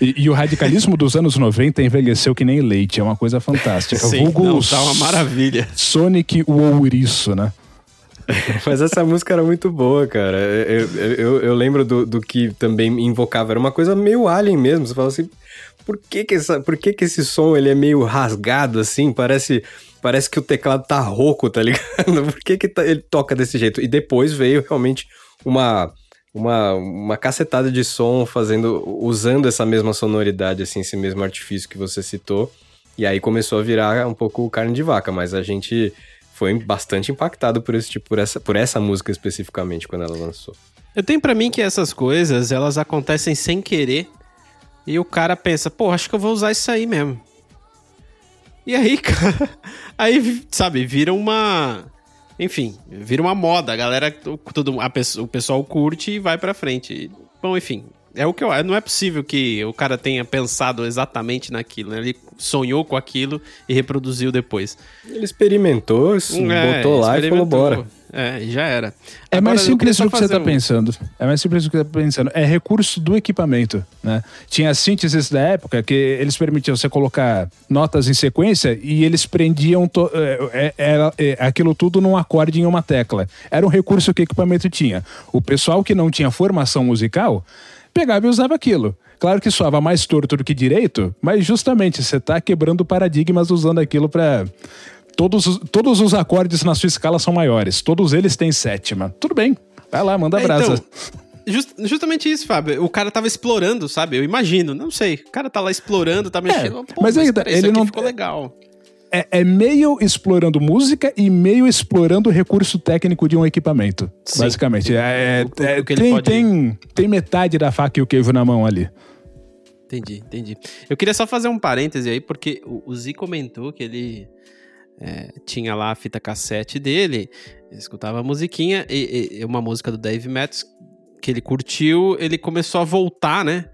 E, e, o radicalismo dos anos 90 envelheceu que nem leite, é uma coisa fantástica. Sim, Vulgo não, tá uma maravilha. Sonic o ouriço, né? Mas essa música era muito boa, cara. Eu, eu, eu lembro do, do, que também invocava. Era uma coisa meio alien mesmo. Você fala assim, por que que, essa, por que que esse som ele é meio rasgado assim? Parece, parece que o teclado tá rouco, tá ligado? Por que que tá, ele toca desse jeito? E depois veio realmente uma uma, uma cacetada de som fazendo, usando essa mesma sonoridade, assim, esse mesmo artifício que você citou. E aí começou a virar um pouco carne de vaca, mas a gente foi bastante impactado por esse tipo, por essa, por essa música especificamente quando ela lançou. Eu tenho para mim que essas coisas, elas acontecem sem querer. E o cara pensa, pô, acho que eu vou usar isso aí mesmo. E aí, cara, aí, sabe, vira uma enfim, vira uma moda. A galera, tudo, a, o pessoal curte e vai pra frente. Bom, enfim, é o que eu Não é possível que o cara tenha pensado exatamente naquilo, né? Ele sonhou com aquilo e reproduziu depois. Ele experimentou, é, botou lá e falou bora. É, já era. É Agora, mais simples do que você está um... pensando. É mais simples do que você está pensando. É recurso do equipamento, né? Tinha sínteses da época que eles permitiam você colocar notas em sequência e eles prendiam to... É, é, era, é, aquilo tudo num acorde em uma tecla. Era um recurso que o equipamento tinha. O pessoal que não tinha formação musical pegava e usava aquilo. Claro que soava mais torto do que direito, mas justamente você está quebrando paradigmas usando aquilo para Todos, todos os acordes na sua escala são maiores. Todos eles têm sétima. Tudo bem. Vai lá, manda é, brasa. Então, just, justamente isso, Fábio. O cara tava explorando, sabe? Eu imagino. Não sei. O cara tá lá explorando, tá mexendo. É, mas, mas ainda, ele não ficou legal. É, é, meio explorando música e meio explorando o recurso técnico de um equipamento. Sim. Basicamente. É, é, é tem, pode... tem, tem metade da faca e o queijo na mão ali. Entendi, entendi. Eu queria só fazer um parêntese aí, porque o, o Zi comentou que ele é, tinha lá a fita cassete dele, escutava a musiquinha, e, e, uma música do Dave Matthews que ele curtiu, ele começou a voltar, né?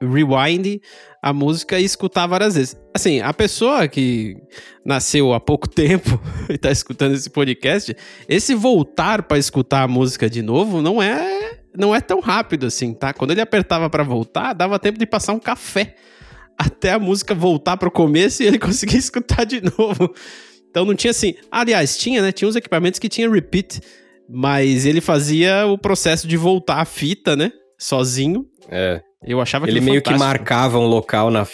Rewind a música e escutar várias vezes. Assim, a pessoa que nasceu há pouco tempo e tá escutando esse podcast, esse voltar para escutar a música de novo não é não é tão rápido assim, tá? Quando ele apertava para voltar, dava tempo de passar um café até a música voltar pro começo e ele conseguir escutar de novo. Então não tinha assim. Aliás, tinha, né? Tinha uns equipamentos que tinha repeat, mas ele fazia o processo de voltar a fita, né? Sozinho. É. Eu achava que ele meio fantástico. que marcava um local na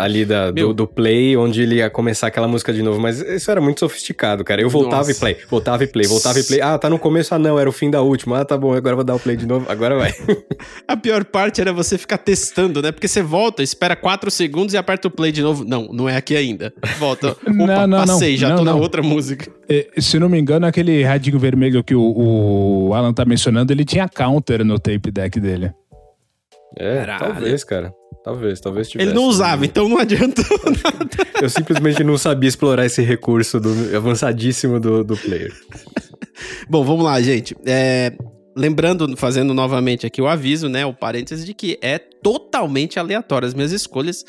ali da, do, do, play onde ele ia começar aquela música de novo, mas isso era muito sofisticado, cara. Eu voltava Nossa. e play, voltava e play, voltava e play. Ah, tá no começo, ah não, era o fim da última. Ah, tá bom, agora vou dar o play de novo, agora vai. A pior parte era você ficar testando, né? Porque você volta, espera 4 segundos e aperta o play de novo. Não, não é aqui ainda. Volta. Opa, não, não, passei, não, já não, tô não. na outra música. É, se não me engano, aquele radinho vermelho que o, o Alan tá mencionando, ele tinha counter no tape deck dele. É, Caralho. talvez, cara. Talvez, talvez tivesse. Ele não usava, então não adiantou nada. Eu simplesmente não sabia explorar esse recurso do, avançadíssimo do, do player. Bom, vamos lá, gente. É, lembrando, fazendo novamente aqui o aviso, né? O parênteses de que é totalmente aleatório as minhas escolhas.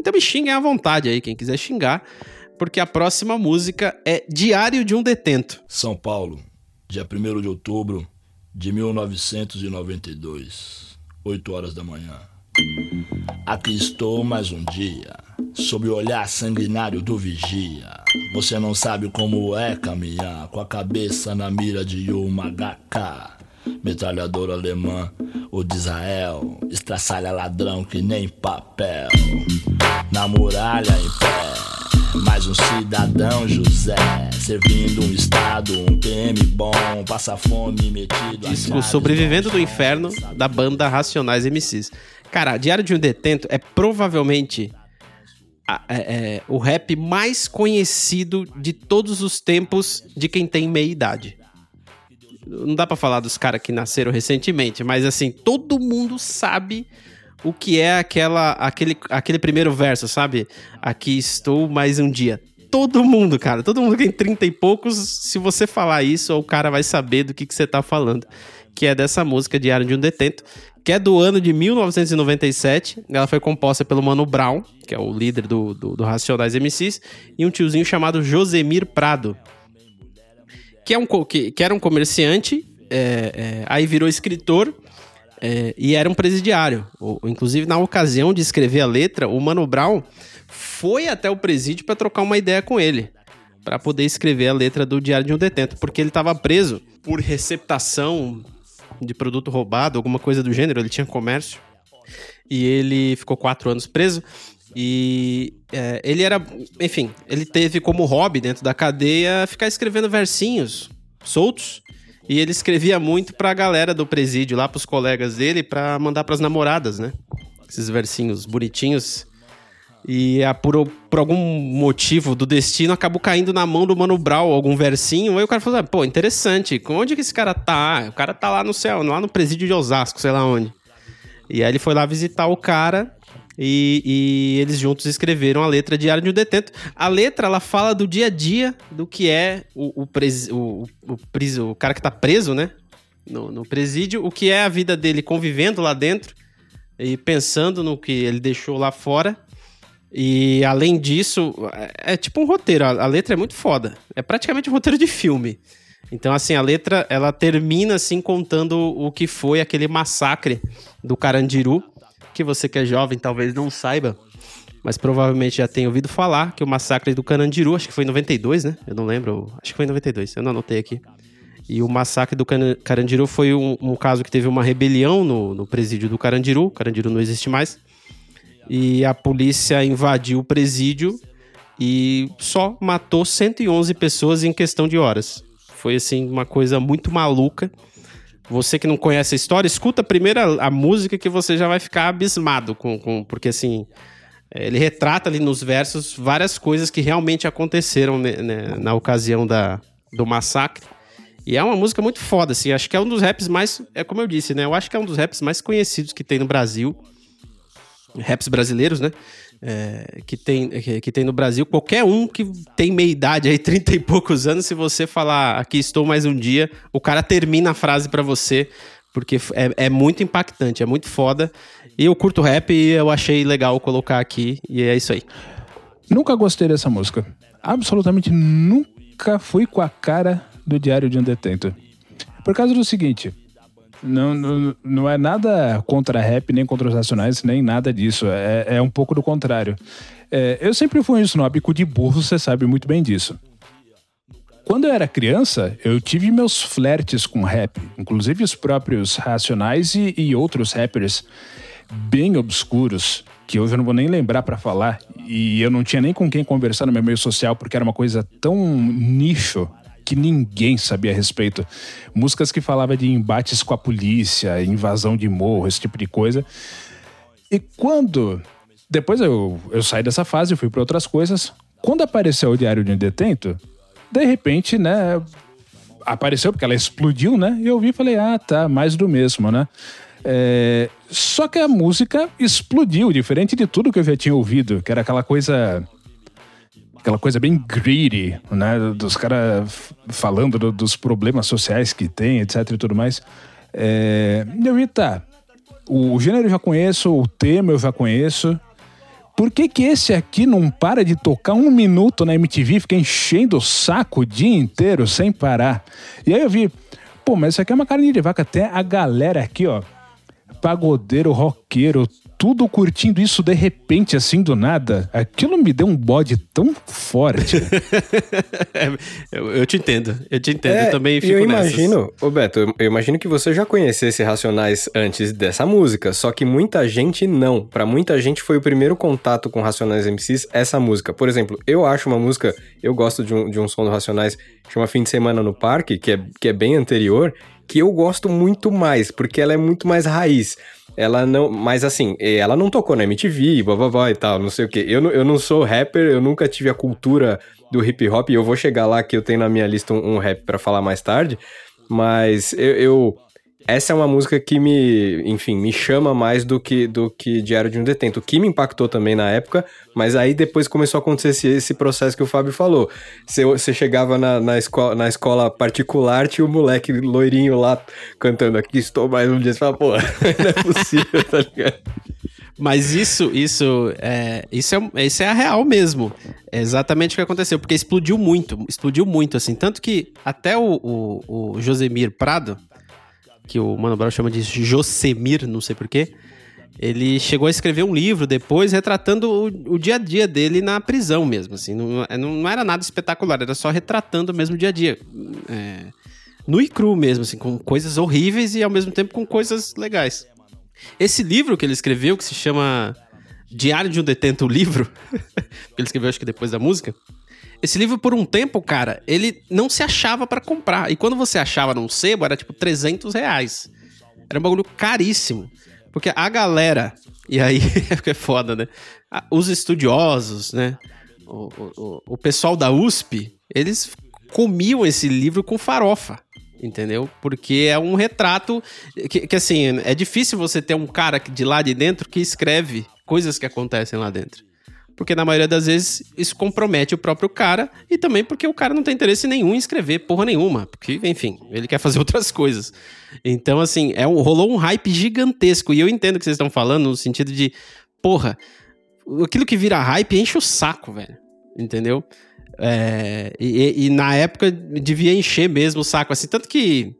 Então me xinguem à vontade aí, quem quiser xingar. Porque a próxima música é Diário de um Detento. São Paulo, dia 1 de outubro de 1992. 8 horas da manhã. Aqui estou mais um dia, sob o olhar sanguinário do vigia. Você não sabe como é caminhar com a cabeça na mira de uma HK. Metralhador alemã, o de Israel, estraçalha ladrão que nem papel. Na muralha em pé, mais um cidadão José, servindo um estado, um PM bom, passa fome metido. Disco Sobrevivendo do Inferno da banda Racionais MCs. Cara, Diário de um Detento é provavelmente a, é, é, o rap mais conhecido de todos os tempos de quem tem meia idade não dá para falar dos caras que nasceram recentemente, mas assim, todo mundo sabe o que é aquela, aquele, aquele primeiro verso, sabe? Aqui estou mais um dia. Todo mundo, cara, todo mundo que tem 30 e poucos, se você falar isso, o cara vai saber do que, que você tá falando. Que é dessa música Diário de um Detento, que é do ano de 1997. Ela foi composta pelo Mano Brown, que é o líder do, do, do Racionais MCs, e um tiozinho chamado Josemir Prado, que, é um, que, que era um comerciante, é, é, aí virou escritor é, e era um presidiário. O, inclusive, na ocasião de escrever a letra, o Mano Brown foi até o presídio para trocar uma ideia com ele, para poder escrever a letra do Diário de um Detento, porque ele estava preso por receptação de produto roubado, alguma coisa do gênero, ele tinha comércio. E ele ficou quatro anos preso. E é, ele era, enfim, ele teve como hobby dentro da cadeia ficar escrevendo versinhos soltos E ele escrevia muito pra galera do presídio, lá pros colegas dele, pra mandar pras namoradas, né? Esses versinhos bonitinhos. E a, por, por algum motivo do destino acabou caindo na mão do Mano Brown algum versinho. Aí o cara falou: ah, pô, interessante. Onde que esse cara tá? O cara tá lá no céu, lá no presídio de Osasco, sei lá onde. E aí ele foi lá visitar o cara e, e, eles juntos escreveram a letra Diário de um Detento. A letra, ela fala do dia a dia do que é o, o, pres, o, o, o cara que tá preso, né? No, no, presídio, o que é a vida dele convivendo lá dentro e pensando no que ele deixou lá fora. E além disso, é, é tipo um roteiro. A letra é muito foda. É praticamente um roteiro de filme. Então, assim, a letra ela termina assim contando o que foi aquele massacre do Carandiru que você que é jovem talvez não saiba, mas provavelmente já tenha ouvido falar que o massacre do Canandiru, acho que foi em 92, né? Eu não lembro, acho que foi em 92, eu não anotei aqui. E o massacre do Carandiru foi um, um caso que teve uma rebelião no, no presídio do Carandiru, Carandiru não existe mais, e a polícia invadiu o presídio e só matou 111 pessoas em questão de horas. Foi assim uma coisa muito maluca. Você que não conhece a história, escuta primeiro a, a música que você já vai ficar abismado com, com porque assim ele retrata ali nos versos várias coisas que realmente aconteceram né, né, na ocasião da, do massacre. E é uma música muito foda, assim. Acho que é um dos raps mais. É como eu disse, né? Eu acho que é um dos raps mais conhecidos que tem no Brasil. Raps brasileiros, né? É, que, tem, que, que, tem no Brasil. Qualquer um que tem meia idade aí, 30 e poucos anos, se você falar aqui estou mais um dia, o cara termina a frase para você, porque é, é, muito impactante, é muito foda. E eu curto rap e eu achei legal colocar aqui, e é isso aí. Nunca gostei dessa música. Absolutamente nunca fui com a cara do Diário de um Detento. Por causa do seguinte, não, não, não é nada contra rap, nem contra os nacionais, nem nada disso. É, é um pouco do contrário. É, eu sempre fui um snob de burro, você sabe muito bem disso. Quando eu era criança, eu tive meus flertes com rap, inclusive os próprios Racionais e, e outros rappers bem obscuros, que hoje eu não vou nem lembrar para falar, e eu não tinha nem com quem conversar no meu meio social porque era uma coisa tão nicho que ninguém sabia a respeito. Músicas que falavam de embates com a polícia, invasão de morro, esse tipo de coisa. E quando. Depois eu, eu saí dessa fase, fui para outras coisas. Quando apareceu o Diário de um Detento, de repente, né? Apareceu porque ela explodiu, né? E eu vi e falei, ah, tá, mais do mesmo, né? É, só que a música explodiu, diferente de tudo que eu já tinha ouvido, que era aquela coisa aquela coisa bem greedy, né? Dos caras falando do, dos problemas sociais que tem, etc e tudo mais. É, eu vi, tá, o gênero eu já conheço, o tema eu já conheço. Por que que esse aqui não para de tocar um minuto na MTV, fica enchendo o saco o dia inteiro sem parar? E aí eu vi, pô, mas isso aqui é uma carne de vaca. Até a galera aqui, ó, pagodeiro, roqueiro, tudo curtindo isso de repente, assim, do nada, aquilo me deu um bode tão forte. é, eu, eu, te entendo, eu te entendo, é, eu também fico eu imagino, ô Beto, eu, eu imagino que você já conhecesse Racionais antes dessa música, só que muita gente não. Para muita gente foi o primeiro contato com Racionais MCs essa música. Por exemplo, eu acho uma música, eu gosto de um, de um som do Racionais, chama Fim de Semana no Parque, que é, que é bem anterior, que eu gosto muito mais, porque ela é muito mais raiz. Ela não. Mas assim, ela não tocou na MTV, blá e tal, não sei o quê. Eu, eu não sou rapper, eu nunca tive a cultura do hip hop, e eu vou chegar lá que eu tenho na minha lista um, um rap para falar mais tarde. Mas eu, eu essa é uma música que me, enfim, me chama mais do que do que Diário de um Detento, que me impactou também na época, mas aí depois começou a acontecer esse, esse processo que o Fábio falou. Você, chegava na, na, escola, na escola particular, tinha o um moleque loirinho lá cantando aqui, estou mais um dia, você fala, pô, não é possível, tá ligado? Mas isso, isso é, isso é, isso é a real mesmo. É exatamente o que aconteceu, porque explodiu muito, explodiu muito, assim. Tanto que até o, o, o Josemir Prado, que o Mano Brown chama de Josemir, não sei porquê. Ele chegou a escrever um livro depois retratando o, o dia a dia dele na prisão mesmo, assim. Não, não, era nada espetacular, era só retratando mesmo o dia a dia. É, nu e cru mesmo, assim, com coisas horríveis e ao mesmo tempo com coisas legais. Esse livro que ele escreveu, que se chama Diário de um Detento, livro, que ele escreveu acho que depois da música, esse livro, por um tempo, cara, ele não se achava para comprar. E quando você achava num sebo, era tipo 300 reais. Era um bagulho caríssimo. Porque a galera, e aí é foda, né? Os estudiosos, né? O, o, o pessoal da USP, eles comiam esse livro com farofa entendeu? Porque é um retrato que, que, assim, é difícil você ter um cara de lá de dentro que escreve coisas que acontecem lá dentro. Porque na maioria das vezes isso compromete o próprio cara e também porque o cara não tem interesse nenhum em escrever porra nenhuma. Porque, enfim, ele quer fazer outras coisas. Então, assim, é um, rolou um hype gigantesco. E eu entendo o que vocês estão falando no sentido de, porra, aquilo que vira hype enche o saco, velho. Entendeu? É, e, e, na época devia encher mesmo o saco, assim, tanto que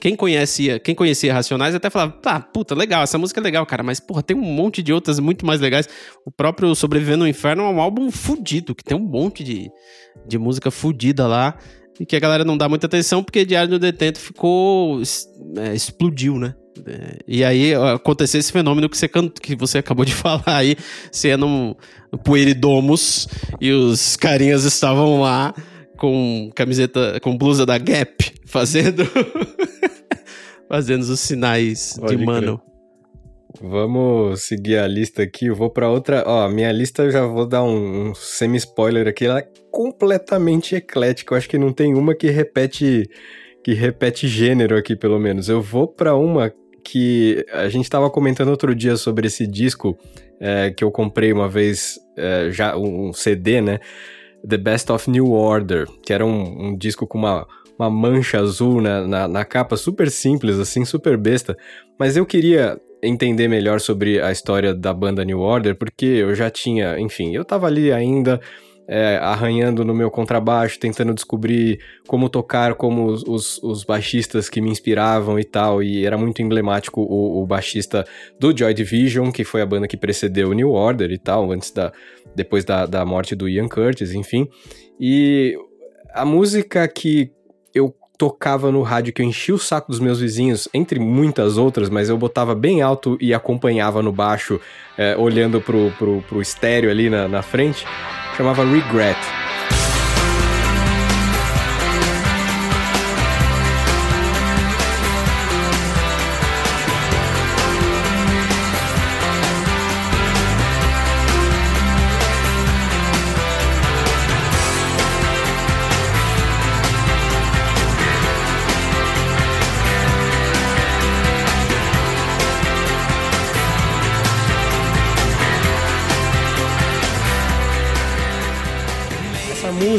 quem conhecia, quem conhecia Racionais até falava, tá, puta, legal, essa música é legal, cara, mas porra, tem um monte de outras muito mais legais. O próprio Sobrevivendo no Inferno é um álbum fudido, que tem um monte de, de música fudida lá, e que a galera não dá muita atenção porque Diário do Detento ficou. É, explodiu, né? É, e aí aconteceu esse fenômeno que você, que você acabou de falar aí, sendo um, um Pueridomos, e os carinhas estavam lá com camiseta, com blusa da Gap, fazendo fazendo os sinais Pode de mano. Crer. Vamos seguir a lista aqui. Eu vou para outra. Ó, minha lista eu já vou dar um, um semi-spoiler aqui. Ela é completamente eclética. Eu acho que não tem uma que repete que repete gênero aqui, pelo menos. Eu vou para uma que a gente estava comentando outro dia sobre esse disco é, que eu comprei uma vez, é, já um CD, né? The Best of New Order, que era um, um disco com uma, uma mancha azul na, na, na, capa, super simples, assim, super besta. Mas eu queria entender melhor sobre a história da banda New Order, porque eu já tinha, enfim, eu tava ali ainda. É, arranhando no meu contrabaixo, tentando descobrir como tocar como os, os, os, baixistas que me inspiravam e tal, e era muito emblemático o, o, baixista do Joy Division, que foi a banda que precedeu o New Order e tal, antes da, depois da, da morte do Ian Curtis, enfim. E a música que eu tocava no rádio, que eu enchia o saco dos meus vizinhos, entre muitas outras, mas eu botava bem alto e acompanhava no baixo, é, olhando pro, pro, pro estéreo ali na, na frente, chamava Regret.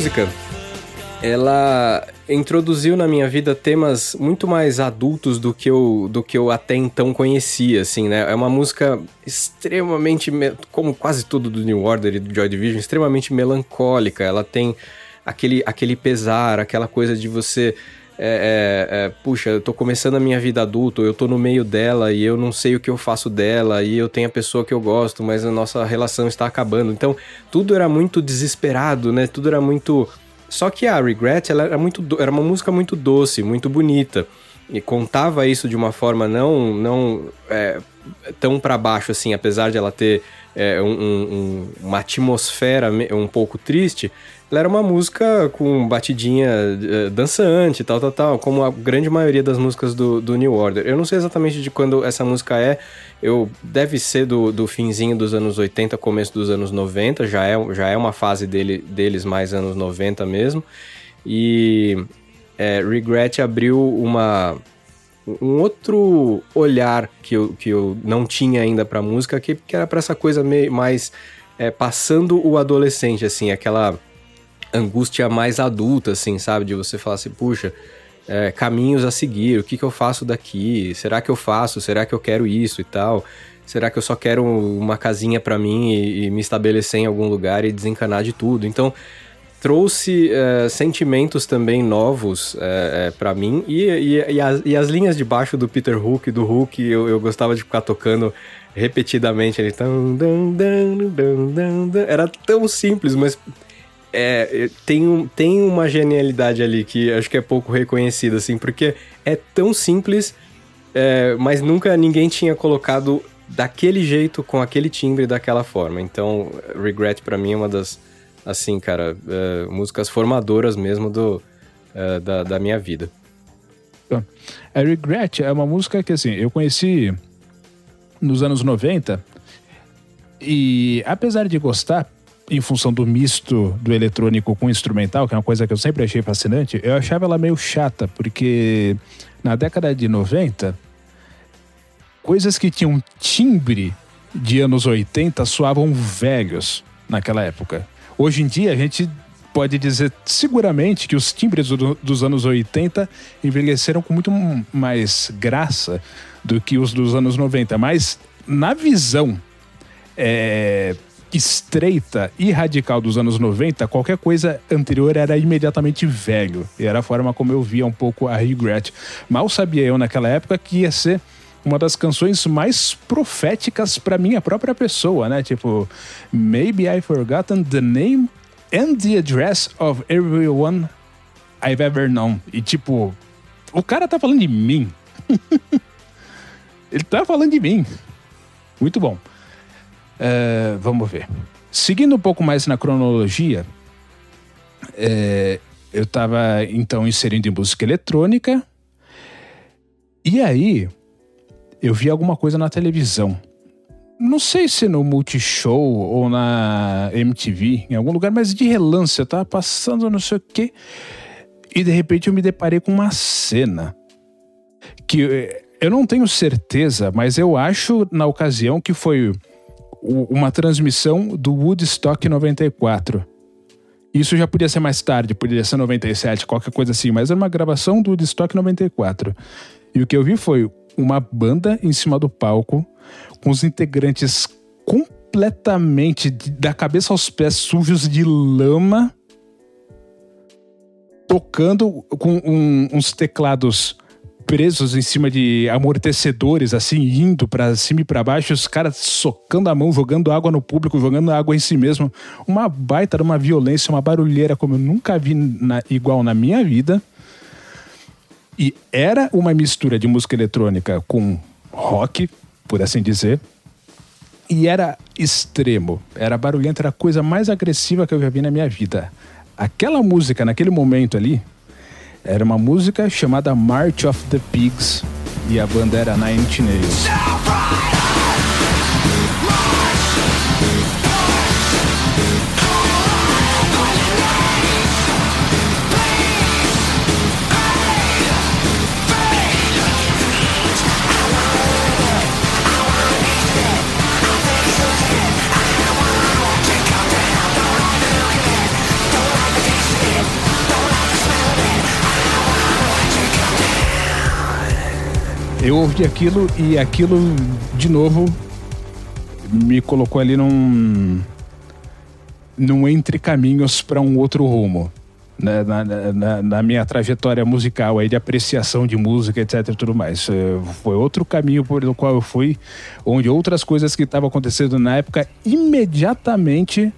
Música, ela introduziu na minha vida temas muito mais adultos do que eu, do que eu até então conhecia, assim, né? É uma música extremamente, como quase tudo do New Order e do Joy Division, extremamente melancólica. Ela tem aquele, aquele pesar, aquela coisa de você é, é, é, puxa, eu tô começando a minha vida adulta, eu tô no meio dela e eu não sei o que eu faço dela, e eu tenho a pessoa que eu gosto, mas a nossa relação está acabando. Então, tudo era muito desesperado, né? Tudo era muito. Só que a Regret, ela era muito. Era uma música muito doce, muito bonita. E contava isso de uma forma não, não é, tão para baixo assim, apesar de ela ter é, um, um, uma atmosfera um pouco triste, ela era uma música com batidinha uh, dançante, tal, tal, tal, como a grande maioria das músicas do, do New Order. Eu não sei exatamente de quando essa música é, eu deve ser do, do finzinho dos anos 80, começo dos anos 90, já é, já é uma fase dele, deles mais anos 90 mesmo. E é, Regret abriu uma, um outro olhar que eu, que eu não tinha ainda pra música, que, que era pra essa coisa meio mais é, passando o adolescente, assim, aquela angústia mais adulta, assim, sabe? De você falar assim, puxa, é, caminhos a seguir, o que, que eu faço daqui? Será que eu faço? Será que eu quero isso e tal? Será que eu só quero uma casinha para mim e, e, me estabelecer em algum lugar e desencanar de tudo? Então, trouxe é, sentimentos também novos é, é, para mim e, e, e, as, e, as, linhas de baixo do Peter Hook, do Hook, eu, eu gostava de ficar tocando repetidamente. Ele... Era tão simples, mas é, tem, tem uma genialidade ali que acho que é pouco reconhecida, assim, porque é tão simples, é, mas nunca ninguém tinha colocado daquele jeito, com aquele timbre, daquela forma. Então, Regret para mim é uma das, assim, cara, é, músicas formadoras mesmo do, é, da, da minha vida. A Regret é uma música que, assim, eu conheci nos anos 90 e, apesar de gostar, em função do misto do eletrônico com instrumental, que é uma coisa que eu sempre achei fascinante, eu achava ela meio chata, porque na década de 90, coisas que tinham timbre de anos 80 soavam velhos naquela época. Hoje em dia, a gente pode dizer seguramente que os timbres do, dos anos 80 envelheceram com muito mais graça do que os dos anos 90, mas na visão é, estreita e radical dos anos 90, qualquer coisa anterior era imediatamente velho. E era a forma como eu via um pouco a Regret. Mal sabia eu naquela época que ia ser uma das canções mais proféticas para minha própria pessoa, né? Tipo, Maybe I've Forgotten the Name and the Address of Everyone I've Ever Known. E tipo, o cara tá falando de mim. Ele tá falando de mim. Muito bom. Uh, vamos ver. Seguindo um pouco mais na cronologia, é, eu estava então inserindo em música eletrônica. E aí, eu vi alguma coisa na televisão. Não sei se no Multishow ou na MTV, em algum lugar, mas de relance, eu tava passando não sei o quê. E de repente eu me deparei com uma cena que eh, eu não tenho certeza, mas eu acho na ocasião que foi uma transmissão do Woodstock 94. Isso já podia ser mais tarde, podia ser 97, qualquer coisa assim, mas era uma gravação do Woodstock 94. E o que eu vi foi uma banda em cima do palco, com os integrantes completamente da cabeça aos pés sujos de lama, tocando com um, uns teclados presos em cima de amortecedores, assim, indo para cima e para baixo, os caras socando a mão, jogando água no público, jogando água em si mesmo. Uma baita, uma violência, uma barulheira como eu nunca vi na, igual na minha vida. E era uma mistura de música eletrônica com rock, por assim dizer. E era extremo, era barulhento, era a coisa mais agressiva que eu já vi na minha vida. Aquela música, naquele momento ali, era uma música chamada March of the Pigs e a banda era Nine Inch Nails. Eu ouvi aquilo e aquilo, de novo, me colocou ali num. num entre caminhos para um outro rumo. Né, na, na, na, minha trajetória musical aí de apreciação de música, etc e tudo mais. É, foi outro caminho por o qual eu fui, onde outras coisas que estavam acontecendo na época imediatamente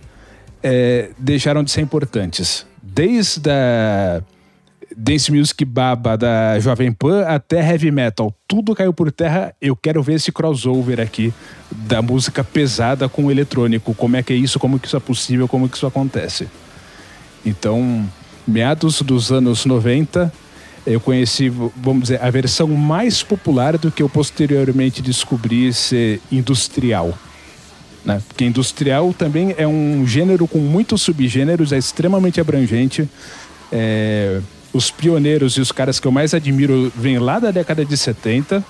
é, deixaram de ser importantes. Desde a dance music baba da Jovem Pan até heavy metal. Tudo caiu por terra. Eu quero ver esse crossover aqui da música pesada com o eletrônico. Como é que é isso? Como que isso é possível? Como que isso acontece? Então, meados dos anos 90, eu conheci, vamos dizer, a versão mais popular do que eu posteriormente descobri ser industrial. Né? Porque industrial também é um gênero com muitos subgêneros, é extremamente abrangente. É, os pioneiros e os caras que eu mais admiro vêm lá da década de 70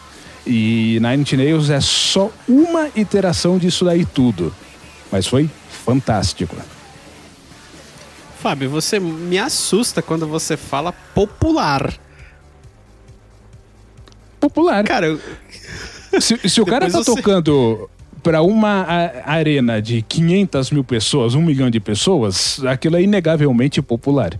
e Nine Inch Nails é só uma iteração disso daí tudo. Mas foi fantástico. Fábio, você me assusta quando você fala popular. Popular. Cara, eu... se, se o cara tá você... tocando para uma arena de 500 mil pessoas, um milhão de pessoas, aquilo é inegavelmente popular.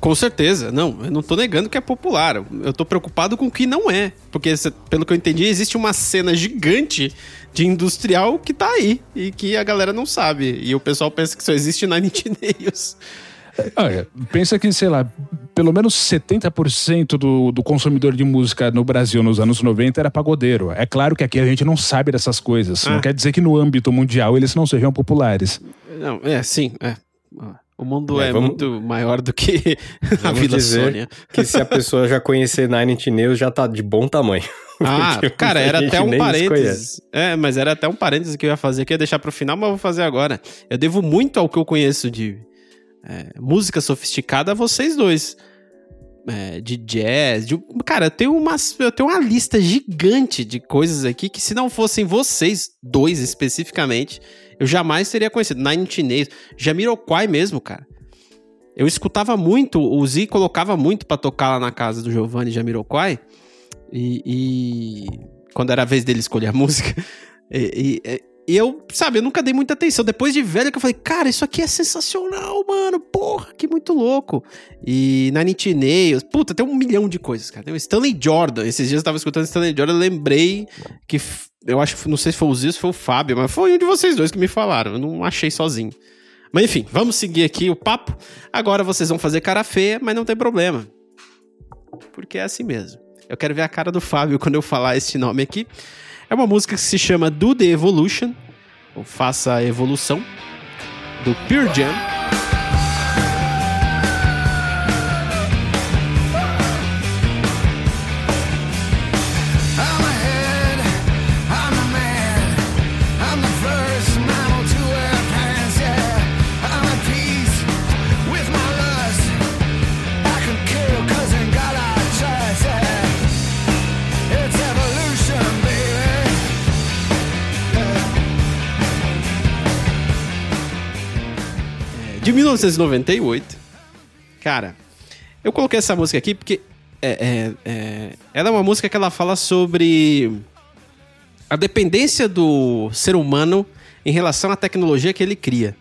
Com certeza. Não, eu não tô negando que é popular. Eu tô preocupado com o que não é. Porque, pelo que eu entendi, existe uma cena gigante de industrial que tá aí. E que a galera não sabe. E o pessoal pensa que só existe na Nails. Olha, pensa que, sei lá, pelo menos 70% do, do consumidor de música no Brasil nos anos 90 era pagodeiro. É claro que aqui a gente não sabe dessas coisas. Ah. Não quer dizer que no âmbito mundial eles não sejam populares. Não, é, sim, é. Mundo é, é vamos, muito maior do que a Vila Sônia. Que se a pessoa já conhecer Nine Inch Nails, já tá de bom tamanho. Ah, cara, era até um parênteses. É, mas era até um parênteses que eu ia fazer, que eu ia deixar pro final, mas vou fazer agora. Eu devo muito ao que eu conheço de é, música sofisticada a vocês dois é, de jazz. De, cara, eu tenho, uma, eu tenho uma lista gigante de coisas aqui que, se não fossem vocês dois especificamente, eu jamais teria conhecido. Nine Nails, Jamiroquai mesmo, cara. Eu escutava muito, o Z colocava muito para tocar lá na casa do Giovanni Jamiroquai. E, e quando era a vez dele escolher a música. E, e, e eu, sabe, eu nunca dei muita atenção. Depois de velho que eu falei, cara, isso aqui é sensacional, mano. Porra, que muito louco. E Inch Nails, puta, tem um milhão de coisas, cara. Tem o Stanley Jordan. Esses dias eu tava escutando Stanley Jordan, eu lembrei que, eu acho, não sei se foi o se foi o Fábio, mas foi um de vocês dois que me falaram. Eu não achei sozinho. Mas enfim, vamos seguir aqui o papo. Agora vocês vão fazer cara feia, mas não tem problema. Porque é assim mesmo. Eu quero ver a cara do Fábio quando eu falar esse nome aqui. É uma música que se chama Do The Evolution, ou Faça a Evolução, do Pure Jam. De 1998. Cara, eu coloquei essa música aqui porque é, é, é, ela é uma música que ela fala sobre a dependência do ser humano em relação à tecnologia que ele cria.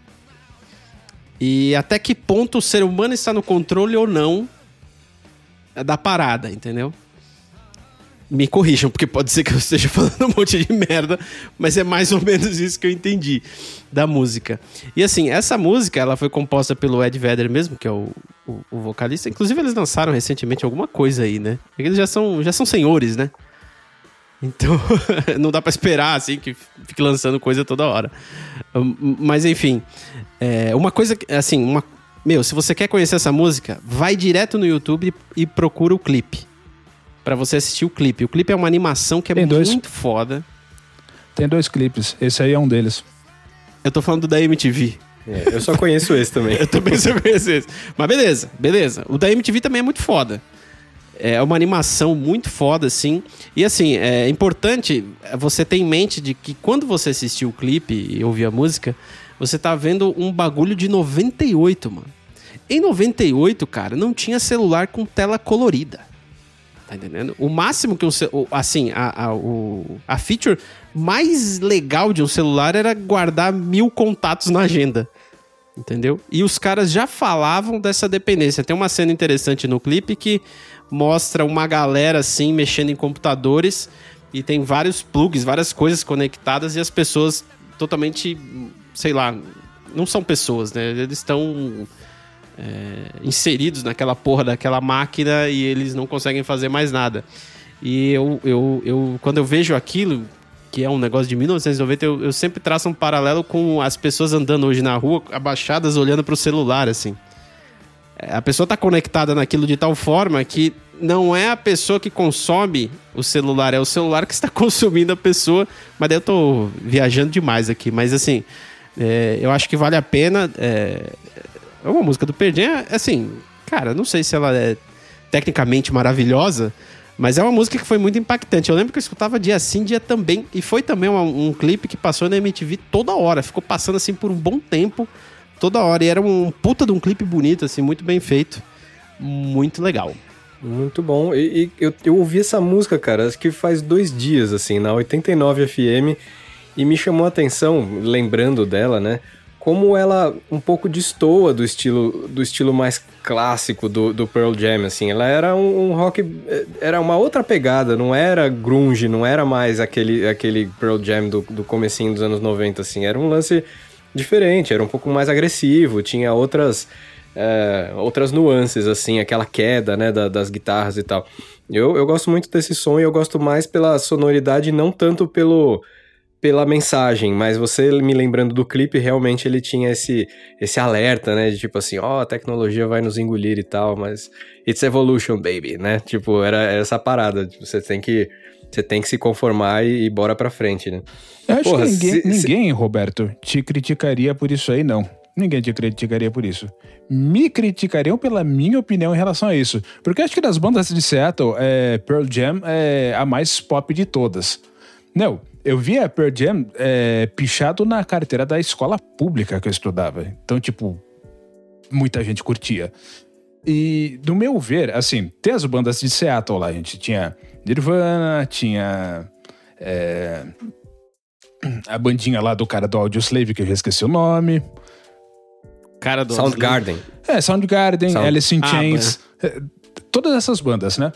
E até que ponto o ser humano está no controle ou não da parada, entendeu? Me corrijam, porque pode ser que eu esteja falando um monte de merda, mas é mais ou menos isso que eu entendi da música. E assim, essa música, ela foi composta pelo Ed Vedder mesmo, que é o, o, o vocalista. Inclusive, eles lançaram recentemente alguma coisa aí, né? Eles já são, já são senhores, né? Então, não dá para esperar, assim, que fique lançando coisa toda hora. Mas, enfim, é, uma coisa, assim, uma... Meu, se você quer conhecer essa música, vai direto no YouTube e procura o clipe para você assistir o clipe. O clipe é uma animação que é Tem muito dois. foda. Tem dois clipes. Esse aí é um deles. Eu tô falando da MTV. É, eu só conheço esse também. eu também só conheço esse. Mas beleza, beleza. O da MTV também é muito foda. É uma animação muito foda, assim. E assim, é importante você ter em mente de que quando você assistir o clipe e ouvir a música, você tá vendo um bagulho de 98, mano. Em 98, cara, não tinha celular com tela colorida. Tá entendendo? O máximo que um assim, a, a, o, a feature mais legal de um celular era guardar mil contatos na agenda. Entendeu? E os caras já falavam dessa dependência. Tem uma cena interessante no clipe que mostra uma galera assim mexendo em computadores e tem vários plugs, várias coisas conectadas e as pessoas totalmente, sei lá, não são pessoas, né? Eles estão é, inseridos naquela porra daquela máquina e eles não conseguem fazer mais nada. E eu, eu, eu quando eu vejo aquilo, que é um negócio de 1990, eu, eu sempre traço um paralelo com as pessoas andando hoje na rua, abaixadas, olhando para o celular, assim. É, a pessoa está conectada naquilo de tal forma que não é a pessoa que consome o celular, é o celular que está consumindo a pessoa. Mas daí eu tô viajando demais aqui. Mas assim, é, eu acho que vale a pena é, é uma música do Pearl é assim, cara, não sei se ela é tecnicamente maravilhosa, mas é uma música que foi muito impactante. Eu lembro que eu escutava dia sim, dia também. E foi também um, clipe que passou na MTV toda hora. Ficou passando assim por um bom tempo, toda hora. E era um puta de um clipe bonito, assim, muito bem feito. Muito legal. Muito bom. E, e eu, eu ouvi essa música, cara, acho que faz dois dias, assim, na 89 FM. E me chamou a atenção, lembrando dela, né? Como ela um pouco destoa do estilo do estilo mais clássico do, do Pearl Jam, assim. Ela era um, um, rock... Era uma outra pegada, não era grunge, não era mais aquele, aquele Pearl Jam do, do comecinho dos anos 90, assim. Era um lance diferente, era um pouco mais agressivo, tinha outras... É, outras nuances, assim, aquela queda, né, da, das guitarras e tal. Eu, eu gosto muito desse som e eu gosto mais pela sonoridade, não tanto pelo pela mensagem, mas você me lembrando do clipe, realmente ele tinha esse, esse alerta, né? De tipo assim, ó, oh, a tecnologia vai nos engolir e tal, mas it's evolution, baby, né? Tipo, era essa parada. Tipo, você tem que. Você tem que se conformar e, e bora pra frente, né? Eu acho Porra, que ninguém, se, ninguém se... Roberto, te criticaria por isso aí, não. Ninguém te criticaria por isso. Me criticariam pela minha opinião em relação a isso. Porque acho que das bandas de Seattle, é, Pearl Jam é a mais pop de todas. Não, eu via Pearl Jam é, pichado na carteira da escola pública que eu estudava. Então, tipo, muita gente curtia. E, do meu ver, assim, tem as bandas de Seattle lá. A gente tinha Nirvana, tinha. É, a bandinha lá do cara do Audioslave, que eu já esqueci o nome cara do Soundgarden. É, Soundgarden, Sound... Alice in ah, Chains, é. todas essas bandas, né?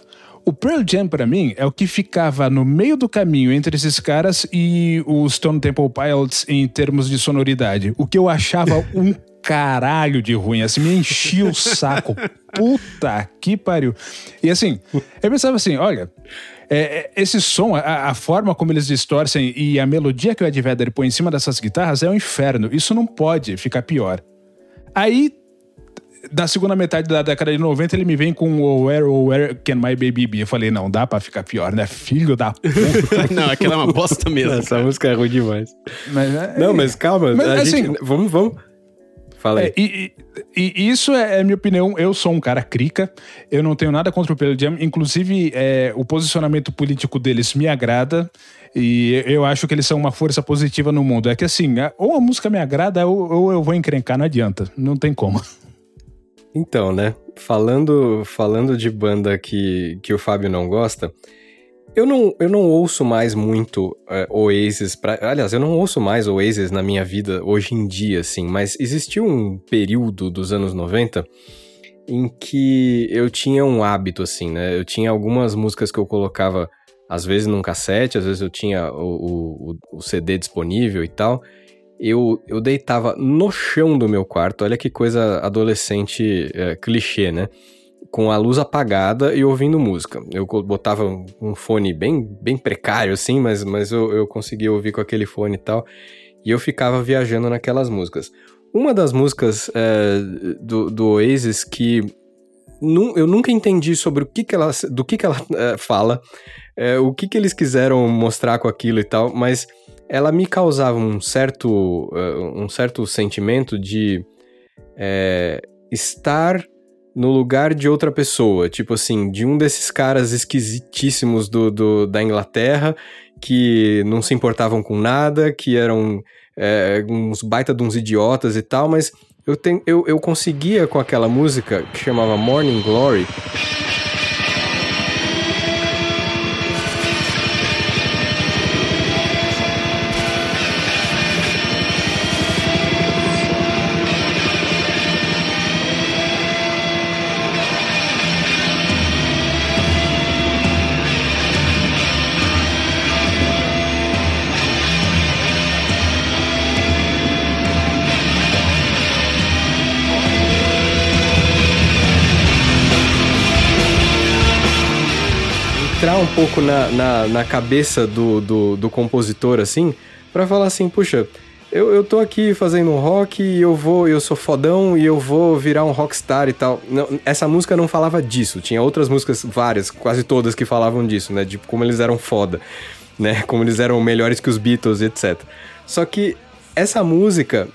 O Pearl Jam, para mim, é o que ficava no meio do caminho entre esses caras e os Stone Temple Pilots em termos de sonoridade. O que eu achava um caralho de ruim, assim, me enchia o saco. Puta que pariu. E assim, eu pensava assim, olha, é, é, esse som, a, a, forma como eles distorcem e a melodia que o Ed Vedder põe em cima dessas guitarras é um inferno. Isso não pode ficar pior. Aí, da segunda metade da década de 90, ele me vem com o Where, oh, Where Can My Baby Be? Eu falei, não, dá pra ficar pior, né? Filho da puta. não, aquela é uma bosta mesmo. Essa cara. música é ruim demais. Mas, é, não, mas calma. Mas, assim, gente, vamos, vamos. Fala aí. É, e, e, e, isso é, é minha opinião. Eu sou um cara crica. Eu não tenho nada contra o Pearl Jam. Inclusive, é, o posicionamento político deles me agrada. E eu acho que eles são uma força positiva no mundo. É que assim, ou a música me agrada ou, ou eu vou encrencar, não adianta. Não tem como. Então, né? Falando, falando de banda que, que o Fábio não gosta, eu não, eu não ouço mais muito uh, Oasis. Pra, aliás, eu não ouço mais Oasis na minha vida hoje em dia, assim, mas existiu um período dos anos 90 em que eu tinha um hábito, assim, né? Eu tinha algumas músicas que eu colocava às vezes num cassete, às vezes eu tinha o, o, o CD disponível e tal. Eu, eu deitava no chão do meu quarto, olha que coisa adolescente é, clichê, né? Com a luz apagada e ouvindo música. Eu botava um fone bem, bem precário, assim, mas, mas eu, eu conseguia ouvir com aquele fone e tal. E eu ficava viajando naquelas músicas. Uma das músicas é, do, do Oasis que eu nunca entendi sobre o que, que ela, do que, que ela é, fala, é, o que, que eles quiseram mostrar com aquilo e tal, mas ela me causava um certo, uh, um certo sentimento de é, estar no lugar de outra pessoa, tipo assim, de um desses caras esquisitíssimos do, do da Inglaterra que não se importavam com nada, que eram é, uns baita de uns idiotas e tal, mas eu, ten, eu, eu conseguia com aquela música que chamava Morning Glory. Pouco na, na, na cabeça do, do, do, compositor, assim, para falar assim, puxa, eu, eu tô aqui fazendo um rock e eu vou, eu sou fodão e eu vou virar um rockstar e tal. Não, essa música não falava disso, tinha outras músicas, várias, quase todas que falavam disso, né, de como eles eram foda, né, como eles eram melhores que os Beatles, etc. Só que essa música,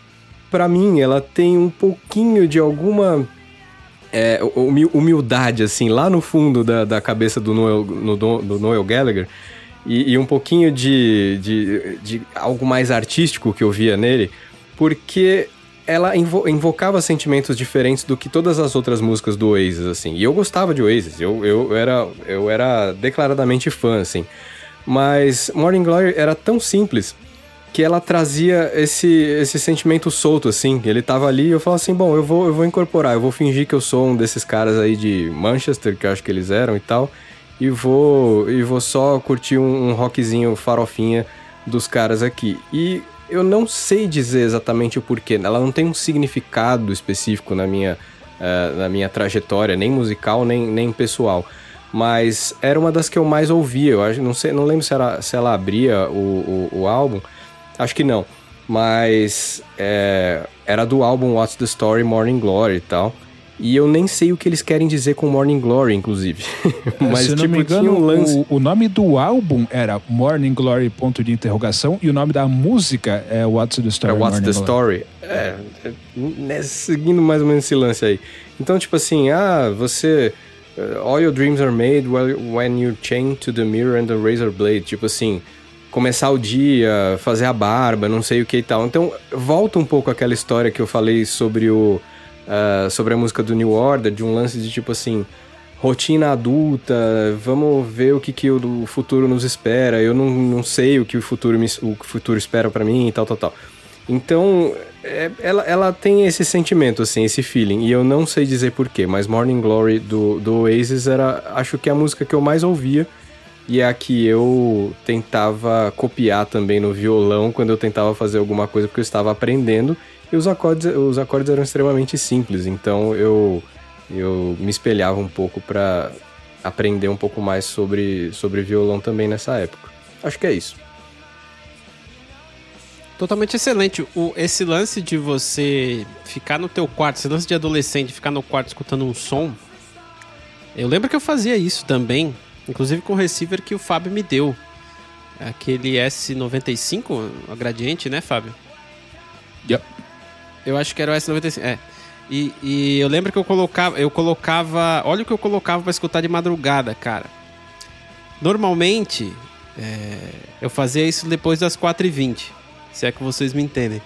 para mim, ela tem um pouquinho de alguma é, humildade, assim, lá no fundo da, da cabeça do Noel, no, do Noel Gallagher. E, e um pouquinho de, de, de, algo mais artístico que eu via nele, porque ela invo invocava sentimentos diferentes do que todas as outras músicas do Oasis, assim. E eu gostava de Oasis, eu, eu, era, eu era declaradamente fã, assim. Mas Morning Glory era tão simples que ela trazia esse, esse sentimento solto, assim. Ele tava ali e eu falava assim, bom, eu vou, eu vou incorporar, eu vou fingir que eu sou um desses caras aí de Manchester, que eu acho que eles eram e tal, e vou, e vou só curtir um, um rockzinho farofinha dos caras aqui. E eu não sei dizer exatamente o porquê, ela não tem um significado específico na minha, uh, na minha trajetória, nem musical, nem, nem pessoal. Mas era uma das que eu mais ouvia, eu acho, não sei, não lembro se, era, se ela abria o, o, o álbum, Acho que não. Mas é, era do álbum What's the Story, Morning Glory e tal. E eu nem sei o que eles querem dizer com Morning Glory, inclusive. Mas, Se tipo, não me engano, um lance... o, o, nome do álbum era Morning Glory, ponto de interrogação, e o nome da música é What's the Story. É What's Morning the Glory. Story. É, é, né, seguindo mais ou menos esse lance aí. Então, tipo assim, ah, você... Uh, all your dreams are made when you chain to the mirror and the razor blade. Tipo assim, começar o dia, fazer a barba, não sei o que e tal. Então, volta um pouco aquela história que eu falei sobre o uh, sobre a música do New Order, de um lance de tipo assim, rotina adulta, vamos ver o que, que o futuro nos espera, eu não, não sei o que o futuro, me, o futuro espera para mim e tal, tal, tal. Então, é, ela, ela tem esse sentimento, assim, esse feeling, e eu não sei dizer porquê, mas Morning Glory do, do Oasis era, acho que a música que eu mais ouvia, e é a que eu tentava copiar também no violão quando eu tentava fazer alguma coisa porque eu estava aprendendo. E os acordes, os acordes eram extremamente simples, então eu, eu me espelhava um pouco para aprender um pouco mais sobre, sobre violão também nessa época. Acho que é isso. Totalmente excelente. O, esse lance de você ficar no teu quarto, esse lance de adolescente, ficar no quarto escutando um som. Eu lembro que eu fazia isso também, inclusive com o receiver que o Fábio me deu. Aquele S95, a gradiente, né, Fábio? Yep. Eu acho que era o S95. É. E, e, eu lembro que eu colocava. Eu colocava. Olha o que eu colocava para escutar de madrugada, cara. Normalmente, é, eu fazia isso depois das 4h20. Se é que vocês me entendem.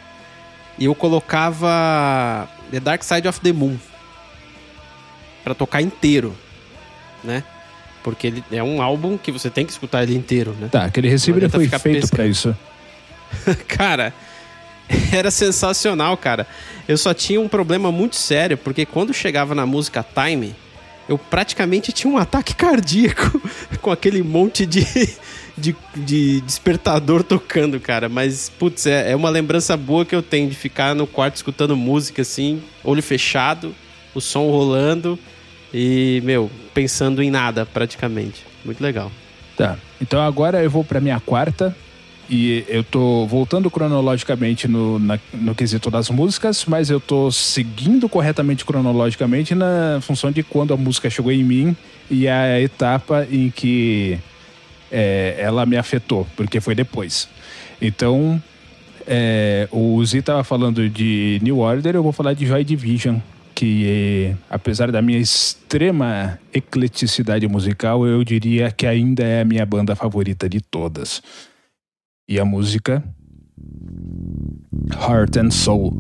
E eu colocava The Dark Side of the Moon. para tocar inteiro. Né? Porque ele é um álbum que você tem que escutar ele inteiro, né? Tá, aquele receiver foi feito para isso. cara, era sensacional, cara. Eu só tinha um problema muito sério, porque quando chegava na música Time, eu praticamente tinha um ataque cardíaco com aquele monte de, de, de, despertador tocando, cara. Mas, putz, é, é uma lembrança boa que eu tenho de ficar no quarto escutando música assim, olho fechado, o som rolando e, meu, pensando em nada praticamente. Muito legal. Tá. Então agora eu vou para minha quarta e eu tô voltando cronologicamente no, na, no quesito das músicas, mas eu tô seguindo corretamente cronologicamente na função de quando a música chegou em mim e a etapa em que é, ela me afetou, porque foi depois. Então, é, o Zi tava falando de New Order, eu vou falar de Joy Division, que apesar da minha extrema ecleticidade musical, eu diria que ainda é a minha banda favorita de todas e a música Heart and Soul.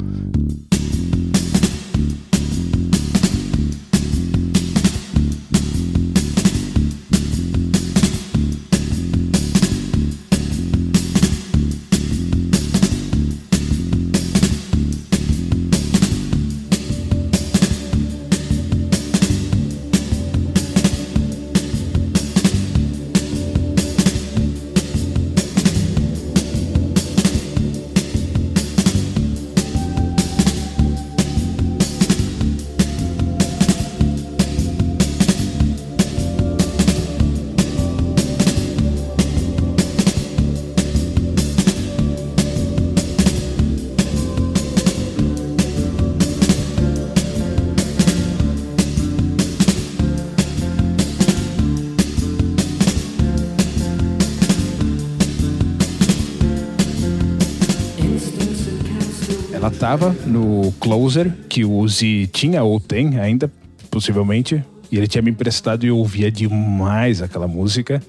Estava no Closer, que o Uzi tinha ou tem ainda, possivelmente. E ele tinha me emprestado e eu ouvia demais aquela música.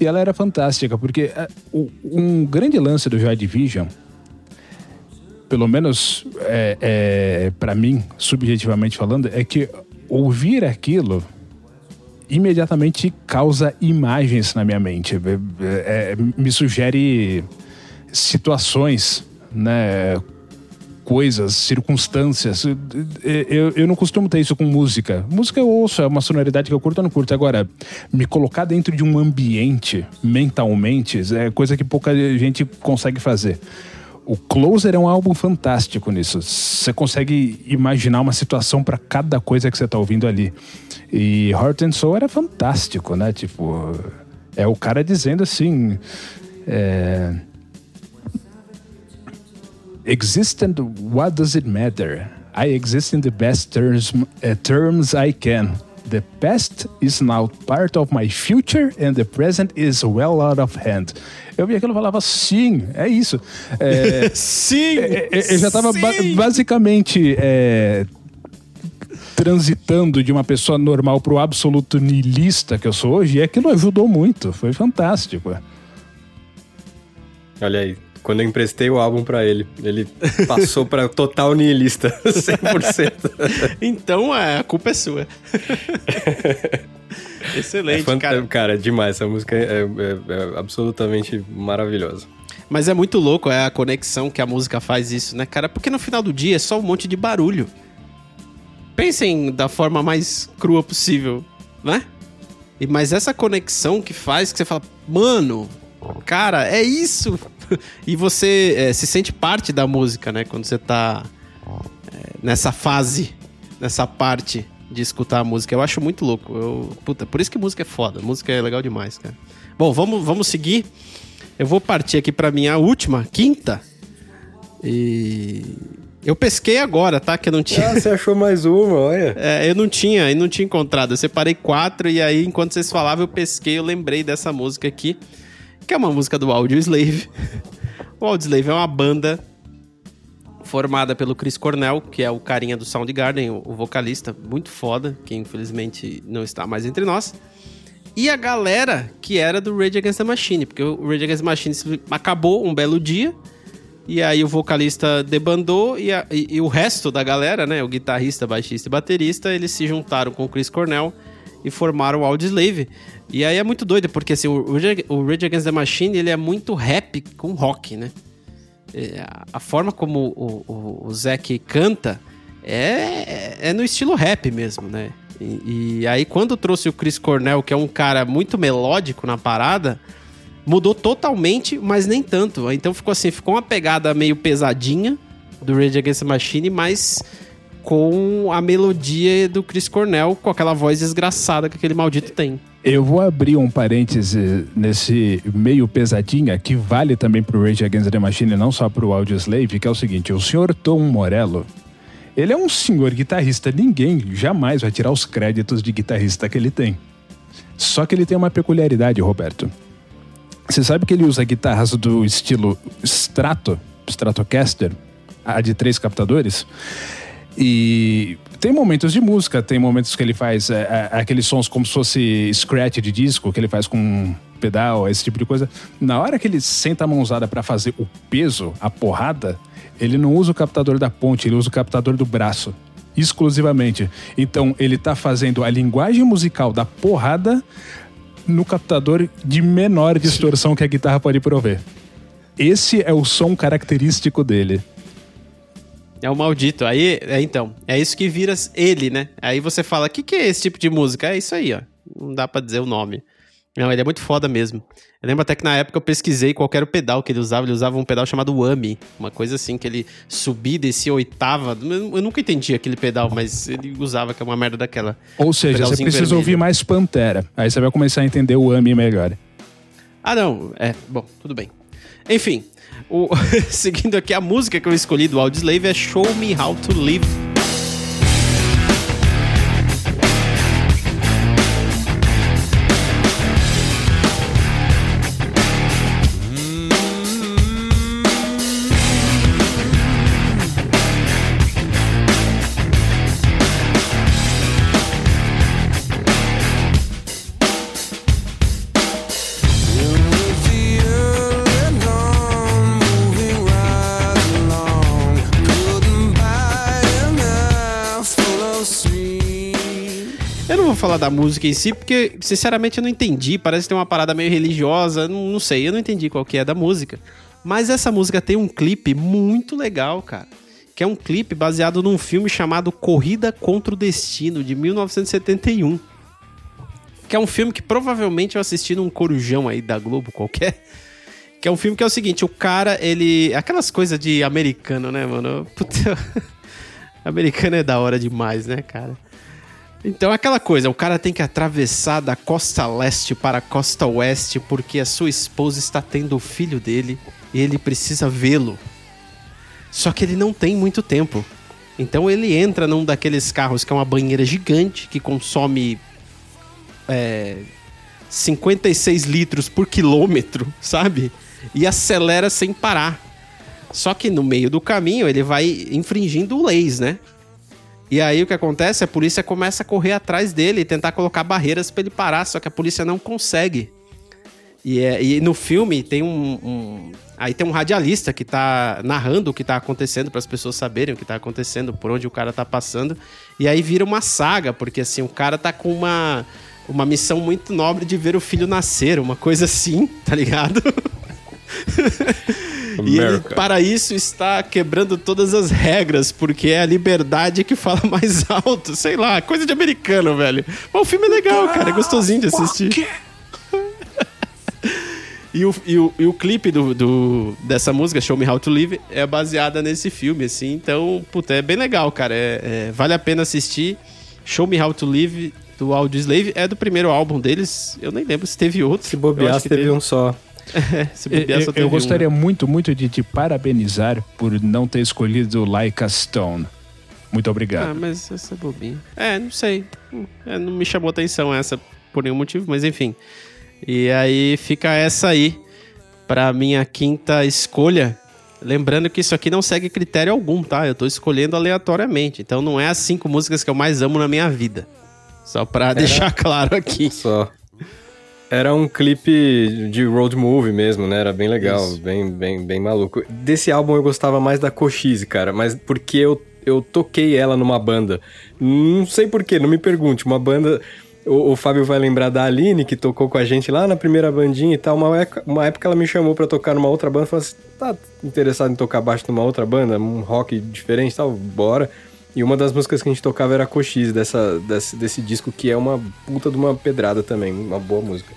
E ela era fantástica, porque uh, um grande lance do Joy Division, pelo menos é, é para mim, subjetivamente falando, é que ouvir aquilo imediatamente causa imagens na minha mente. É, é me sugere situações, né? Coisas, circunstâncias. Eu, eu não costumo ter isso com música. Música eu ouço, é uma sonoridade que eu curto ou não curto. Agora, me colocar dentro de um ambiente mentalmente é coisa que pouca gente consegue fazer. O Closer é um álbum fantástico nisso. Você consegue imaginar uma situação para cada coisa que você tá ouvindo ali. E Heart and Soul era fantástico, né? Tipo, é o cara dizendo assim. É, exist and what does it matter? I exist in the best terms, uh, terms I can. The past is now part of my future and the present is well out of hand. Eu vi aquilo e falava, sim, é isso. É, Sim! é, é, eu já estava basicamente é, transitando de uma pessoa normal para o absoluto niilista que eu sou hoje, e aquilo ajudou muito, foi fantástico. Olha aí, quando eu emprestei o álbum pra ele, ele passou pra total nihilista, 100%. Então é, a culpa é sua. Excelente, É fant- cara. cara, é demais. Essa música é, é- é absolutamente maravilhosa. Mas é muito louco é a conexão que a música faz isso, né, cara? Porque no final do dia é só um monte de barulho. Pensem da forma mais crua possível, né? E mas essa conexão que faz que você fala, mano, cara, é isso. e você é, se sente parte da música, né? Quando você tá é, nessa fase, nessa parte de escutar a música. Eu acho muito louco. Eu, puta, por isso que música é foda. Música é legal demais, cara. Bom, vamos, vamos seguir. Eu vou partir aqui pra minha última, quinta. E eu pesquei agora, tá? Que eu não tinha. Ah, você achou mais uma, olha. É, eu não tinha, eu não tinha encontrado. Eu separei quatro e aí, enquanto vocês falavam, eu pesquei, eu lembrei dessa música aqui, que é uma música do Audio Slave. o Audio Slave é uma banda formada pelo Chris Cornell, que é o carinha do Soundgarden, o, vocalista, muito foda, que infelizmente não está mais entre nós. E a galera que era do Rage Against the Machine, porque o Rage Against the Machine acabou um belo dia, e aí o vocalista debandou e, a- e- e o resto da galera, né? O guitarrista, baixista e baterista, eles se juntaram com o Chris Cornell e formaram o Audioslave. E aí é muito doido, porque assim, o o Rage Against the Machine, ele é muito rap com rock, né? É, a- forma como o, o, o Zac canta é, é no estilo rap mesmo, né? E, e aí quando trouxe o Chris Cornell, que é um cara muito melódico na parada, mudou totalmente, mas nem tanto. Então ficou assim, ficou uma pegada meio pesadinha do Rage Against the Machine, mas com a melodia do Chris Cornell, com aquela voz desgraçada que aquele maldito tem. Eu vou abrir um parêntese nesse meio pesadinha que vale também pro Rage Against the Machine, não só pro Audioslave, que é o seguinte, o senhor Tom Morello, ele é um senhor guitarrista, ninguém jamais vai tirar os créditos de guitarrista que ele tem. Só que ele tem uma peculiaridade, Roberto. Você sabe que ele usa guitarras do estilo Strato, Stratocaster, a de três captadores? E tem momentos de música, tem momentos que ele faz é, é, aqueles sons como se fosse scratch de disco, que ele faz com pedal, esse tipo de coisa. Na hora que ele senta a mãozada para fazer o peso, a porrada, ele não usa o captador da ponte, ele usa o captador do braço. Exclusivamente. Então, ele tá fazendo a linguagem musical da porrada no captador de menor distorção que a guitarra pode prover. Esse é o som característico dele. É o maldito. Aí, é, então, é isso que vira ele, né? Aí você fala, o que, que é esse tipo de música? É isso aí, ó. Não dá pra dizer o nome. Não, ele é muito foda mesmo. Eu lembro até que na época eu pesquisei qual era o pedal que ele usava. Ele usava um pedal chamado Whammy. Uma coisa assim, que ele subia e descia oitava. Eu nunca entendi aquele pedal, mas ele usava, que é uma merda daquela. Ou seja, você Pedalzinho precisa vermelho. ouvir mais Pantera. Aí você vai começar a entender o AMI melhor. Ah, não. É, bom, tudo bem. Enfim, o- seguindo aqui, a música que eu escolhi do Audioslave é Show Me How to Live. Da música em si, porque, sinceramente, eu não entendi. Parece que tem uma parada meio religiosa. Não, não sei, eu não entendi qual que é da música. Mas essa música tem um clipe muito legal, cara. Que é um clipe baseado num filme chamado Corrida contra o Destino, de 1971. Que é um filme que provavelmente eu assisti num corujão aí da Globo qualquer. Que é um filme que é o seguinte, o cara, ele... Aquelas coisas de americano, né, mano? Puta... americano é da hora demais, né, cara? Então, aquela coisa, o cara tem que atravessar da costa leste para a costa oeste porque a sua esposa está tendo o filho dele e ele precisa vê-lo. Só que ele não tem muito tempo. Então ele entra num daqueles carros que é uma banheira gigante que consome é, 56 litros por quilômetro, sabe? E acelera sem parar. Só que no meio do caminho ele vai infringindo leis, né? E aí o que acontece? A polícia começa a correr atrás dele e tentar colocar barreiras para ele parar, só que a polícia não consegue. E, é, e no filme tem um, um, Aí tem um radialista que tá narrando o que tá acontecendo para as pessoas saberem o que tá acontecendo, por onde o cara tá passando. E aí vira uma saga, porque assim, o cara tá com uma, uma missão muito nobre de ver o filho nascer, uma coisa assim, tá ligado? e ele, para isso, está quebrando todas as regras, porque é a liberdade que fala mais alto. Sei lá, coisa de americano, velho. Mas o filme é legal, cara, é gostosinho de assistir. E o, e o, e o clipe do, do, dessa música, Show Me How to Live, é baseada nesse filme, assim. Então, puta, é bem legal, cara. É, é, vale a pena assistir. Show Me How to Live, do Audio Slave, é do primeiro álbum deles. Eu nem lembro se teve outro. Se bobear, teve, teve um só. Eu, eu gostaria um. muito, muito de te parabenizar por não ter escolhido Like a Stone. Muito obrigado. Ah, mas essa é bobinha. É, não sei. É, não me chamou atenção essa por nenhum motivo, mas enfim. E aí fica essa aí para minha quinta escolha. Lembrando que isso aqui não segue critério algum, tá? Eu tô escolhendo aleatoriamente. Então não é as cinco músicas que eu mais amo na minha vida. Só pra Era... deixar claro aqui. Só. Era um clipe de road movie mesmo, né? Era bem legal, bem, bem, bem maluco. Desse álbum eu gostava mais da Cochise, cara, mas porque eu, eu toquei ela numa banda. Não sei porquê, não me pergunte. Uma banda o, o, Fábio vai lembrar da Aline, que tocou com a gente lá na primeira bandinha e tal. Uma época, uma época ela me chamou para tocar numa outra banda. Falou assim: tá interessado em tocar baixo numa outra banda? Um rock diferente e tal? Bora. E uma das músicas que a gente tocava era Cochise, dessa, desse, desse disco, que é uma puta de uma pedrada também, uma boa música.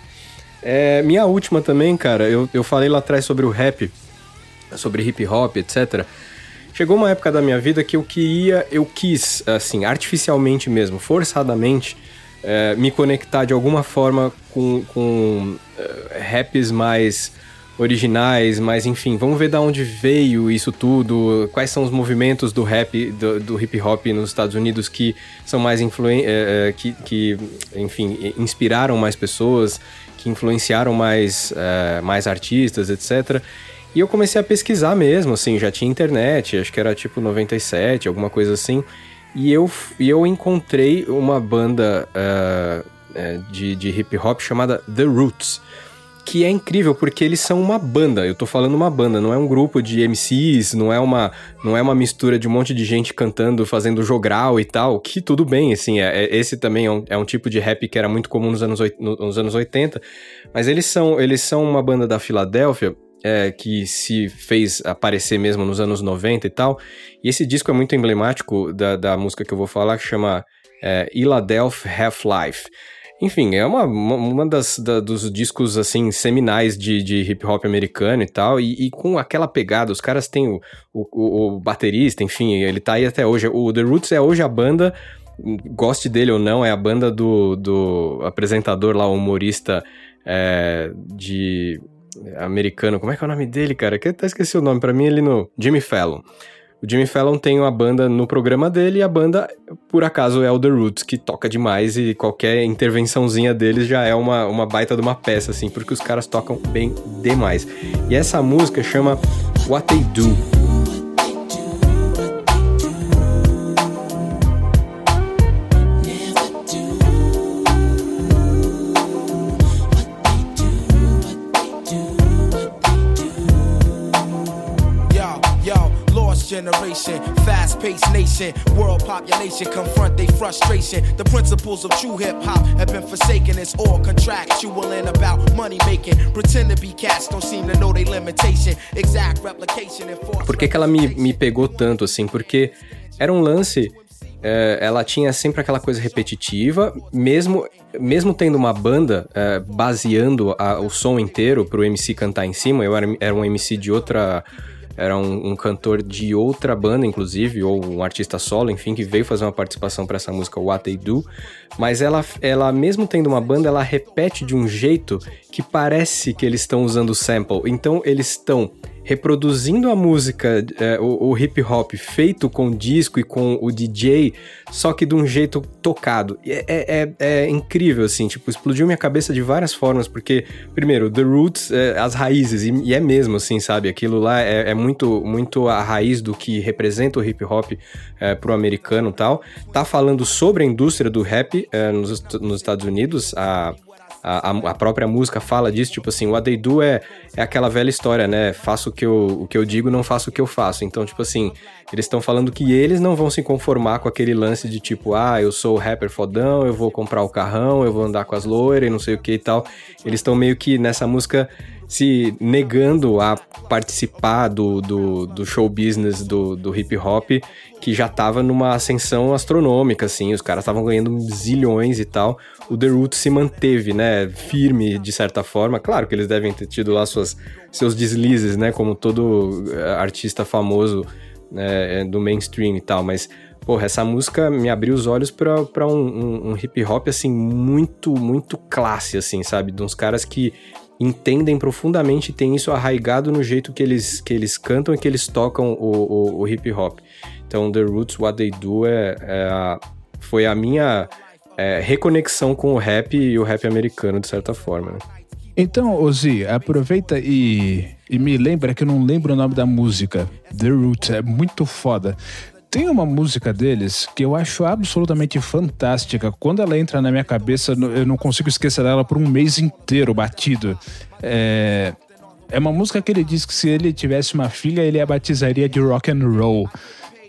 É, minha última também, cara, eu, eu falei lá atrás sobre o rap, sobre hip hop, etc. Chegou uma época da minha vida que eu queria, eu quis, assim, artificialmente mesmo, forçadamente, é, me conectar de alguma forma com, com uh, raps mais originais, mas enfim, vamos ver da onde veio isso tudo, quais são os movimentos do rap, do, do hip hop nos Estados Unidos que são mais influen é, que, que, enfim, inspiraram mais pessoas, que influenciaram mais, é, mais artistas, etc. E eu comecei a pesquisar mesmo, assim, já tinha internet, acho que era tipo 97, alguma coisa assim. E eu, e eu encontrei uma banda uh, de, de hip hop chamada The Roots. Que é incrível porque eles são uma banda. Eu tô falando uma banda, não é um grupo de MCs, não é uma, não é uma mistura de um monte de gente cantando, fazendo jogral e tal. Que tudo bem, assim, é, é, esse também é um, é um tipo de rap que era muito comum nos anos, nos anos 80. Mas eles são, eles são uma banda da Filadélfia é, que se fez aparecer mesmo nos anos 90 e tal. E esse disco é muito emblemático da, da música que eu vou falar, que chama é, Half-Life. Enfim, é uma, uma, das da, dos discos, assim, seminais de, de hip hop americano e tal, e, e, com aquela pegada, os caras têm o, o, o, baterista, enfim, ele tá aí até hoje. O The Roots é hoje a banda, goste dele ou não, é a banda do, do apresentador lá, humorista é, de americano. Como é que é o nome dele, cara? Que até esqueci o nome. para mim, ele no Jimmy Fallon. O Jimmy Fallon tem uma banda no programa dele e a banda, por acaso, é o The Roots, que toca demais e qualquer intervençãozinha deles já é uma, uma baita de uma peça, assim, porque os caras tocam bem demais. E essa música chama What They Do. Generation, fast paced nation, world population confront their frustration. The principles of true hip hop have been forsaken. It's all contractual and about money making. Pretend to be cats, don't seem to know their limitation. Exact replication and force. Por que, que ela me, me pegou tanto assim? Porque era um lance é, ela tinha sempre aquela coisa repetitiva, mesmo, mesmo tendo uma banda é, baseando a, o som inteiro para o MC cantar em cima. Eu era, era um MC de outra era um, um, cantor de outra banda, inclusive, ou um artista solo, enfim, que veio fazer uma participação para essa música What They Do. Mas ela, ela, mesmo tendo uma banda, ela repete de um jeito que parece que eles estão usando sample. Então eles estão reproduzindo a música, é, o, o, hip hop feito com disco e com o DJ, só que de um jeito tocado. É, é, é, é incrível, assim, tipo, explodiu minha cabeça de várias formas, porque, primeiro, The Roots, é, as raízes, e, e, é mesmo, assim, sabe? Aquilo lá é, é, muito, muito a raiz do que representa o hip hop pro americano e tal. Tá falando sobre a indústria do rap nos, nos Estados Unidos, a a, a, própria música fala disso, tipo assim, What They Do é, é aquela velha história, né? Faço o que, eu, o que eu digo, não faço o que eu faço. Então, tipo assim, eles estão falando que eles não vão se conformar com aquele lance de tipo, ah, eu sou o rapper fodão, eu vou comprar o carrão, eu vou andar com as loiras e não sei o que e tal. Eles estão meio que nessa música se negando a participar do, do, do show business do, do hip hop, que já tava numa ascensão astronômica, assim, os caras estavam ganhando zilhões e tal. O The Roots se manteve, né, firme de certa forma. Claro que eles devem ter tido lá suas, seus deslizes, né, como todo eh, artista famoso né, do mainstream e tal, mas porra, essa música me abriu os olhos para um, um, um, hip hop, assim, muito, muito classe, assim, sabe? De uns caras que entendem profundamente e têm isso arraigado no jeito que eles, que eles cantam e que eles tocam o, o, o hip hop. Então, The Roots, What They Do é, é a, foi a minha é, reconexão com o rap e o rap americano, de certa forma. Né? Então, Ozzy, aproveita e, e me lembra que eu não lembro o nome da música. The Roots, é muito foda. Tem uma música deles que eu acho absolutamente fantástica. Quando ela entra na minha cabeça, eu não consigo esquecer dela por um mês inteiro batido. É, é uma música que ele diz que se ele tivesse uma filha, ele a batizaria de rock and roll.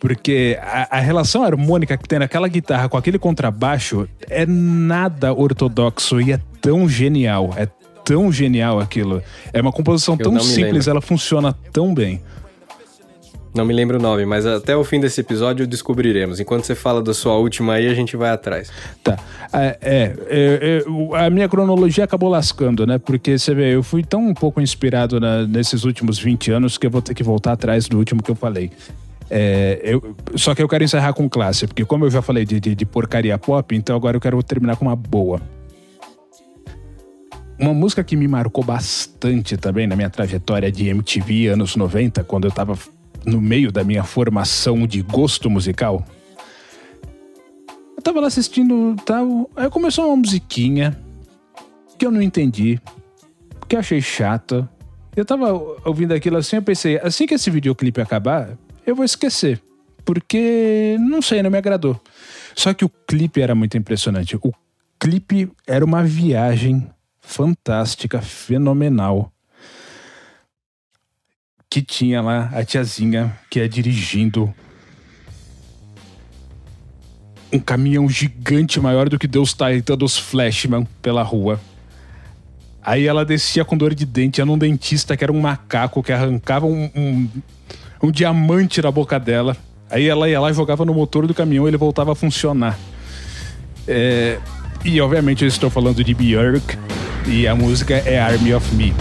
Porque a, a, relação harmônica que tem naquela guitarra com aquele contrabaixo é nada ortodoxo e é tão genial. É tão genial aquilo. É uma composição eu tão simples, ela funciona tão bem. Não me lembro o nome, mas até o fim desse episódio descobriremos. Enquanto você fala da sua última aí, a gente vai atrás. Tá. É, é, é, é a minha cronologia acabou lascando, né? Porque você vê, eu fui tão um pouco inspirado na, nesses últimos 20 anos que eu vou ter que voltar atrás do último que eu falei. É, eu, só que eu quero encerrar com classe, porque como eu já falei de, de, de porcaria pop, então agora eu quero terminar com uma boa. Uma música que me marcou bastante também na minha trajetória de MTV anos 90, quando eu tava no meio da minha formação de gosto musical, eu tava lá assistindo tal. Aí começou uma musiquinha que eu não entendi, que eu achei chata. Eu tava ouvindo aquilo assim, eu pensei, assim que esse videoclipe acabar, eu vou esquecer. Porque, não sei, não me agradou. Só que o clipe era muito impressionante. O clipe era uma viagem fantástica, fenomenal que tinha lá a tiazinha que é dirigindo um caminhão gigante maior do que Deus Titan dos Flashman pela rua. Aí ela descia com dor de dente, ia num dentista que era um macaco que arrancava um, um diamante da boca dela. Aí ela ia lá e jogava no motor do caminhão e ele voltava a funcionar. É, e obviamente eu estou falando de Björk e a música é Army of Me.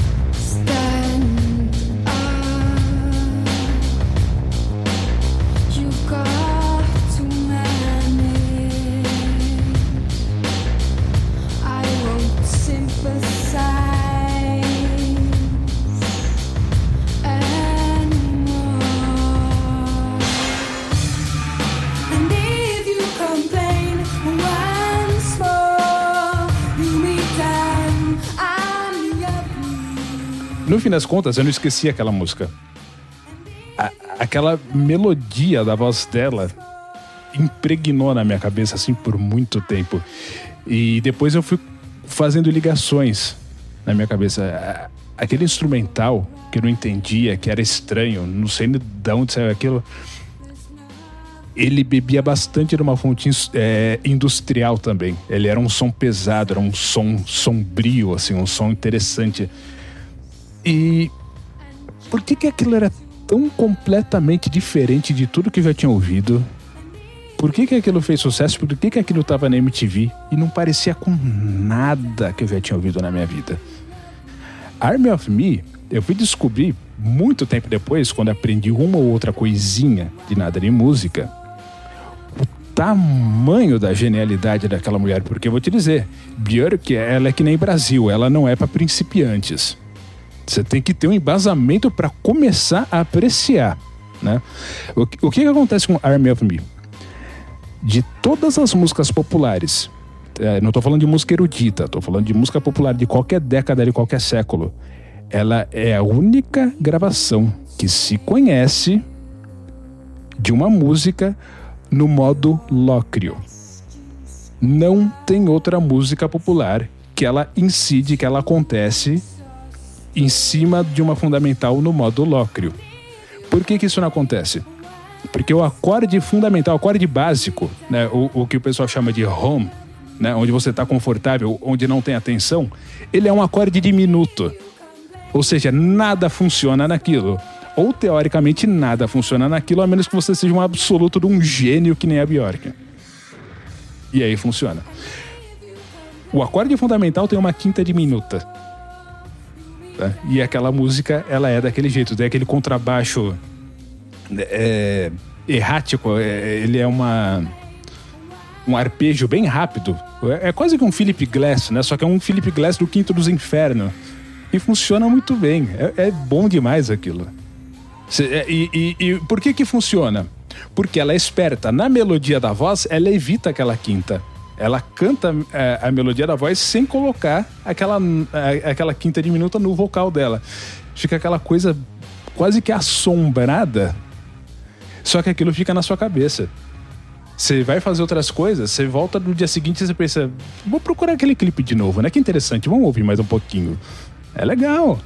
No fim das contas, eu não esqueci aquela música. A, aquela melodia da voz dela impregnou na minha cabeça assim por muito tempo. E depois eu fui fazendo ligações na minha cabeça. Aquele instrumental que eu não entendia, que era estranho, não sei de onde saiu aquilo. Ele bebia bastante de uma fonte é, industrial também. Ele era um som pesado, era um som sombrio, assim, um som interessante. E por que, que aquilo era tão completamente diferente de tudo que eu já tinha ouvido? Por que, que aquilo fez sucesso? Por que, que aquilo estava na MTV e não parecia com nada que eu já tinha ouvido na minha vida? Army of Me, eu fui descobrir muito tempo depois, quando aprendi uma ou outra coisinha de nada de música, o tamanho da genialidade daquela mulher. Porque eu vou te dizer, Björk, ela é que nem Brasil, ela não é para principiantes Você tem que ter um embasamento para começar a apreciar. Né? O, o que, que acontece com Army of Me? De todas as músicas populares, é, não estou falando de música erudita, estou falando de música popular de qualquer década, de qualquer século. Ela é a única gravação que se conhece de uma música no modo lócrio. Não tem outra música popular que ela incide, que ela acontece em cima de uma fundamental no modo lócrio. Por que, que isso não acontece? Porque o acorde fundamental, o acorde básico, né, o, o que o pessoal chama de home, né, onde você está confortável, onde não tem atenção, ele é um acorde diminuto. Ou seja, nada funciona naquilo. Ou teoricamente nada funciona naquilo, a menos que você seja um absoluto de um gênio que nem a Bjork. E aí funciona. O acorde fundamental tem uma quinta diminuta. Tá? E aquela música, ela é daquele jeito, tem aquele contrabaixo é, errático, é, ele é uma um arpejo bem rápido. É, é, quase que um Philip Glass, né? Só que é um Philip Glass do Quinto dos Infernos. E funciona muito bem. É, é bom demais aquilo. Cê, é, e, e, e por que que funciona? Porque ela é esperta. Na melodia da voz, ela evita aquela quinta ela canta é, a melodia da voz sem colocar aquela, é, aquela quinta diminuta no vocal dela. Fica aquela coisa quase que assombrada, só que aquilo fica na sua cabeça. Você vai fazer outras coisas, você volta no dia seguinte e você pensa, vou procurar aquele clipe de novo, né? Que interessante, vamos ouvir mais um pouquinho. É legal.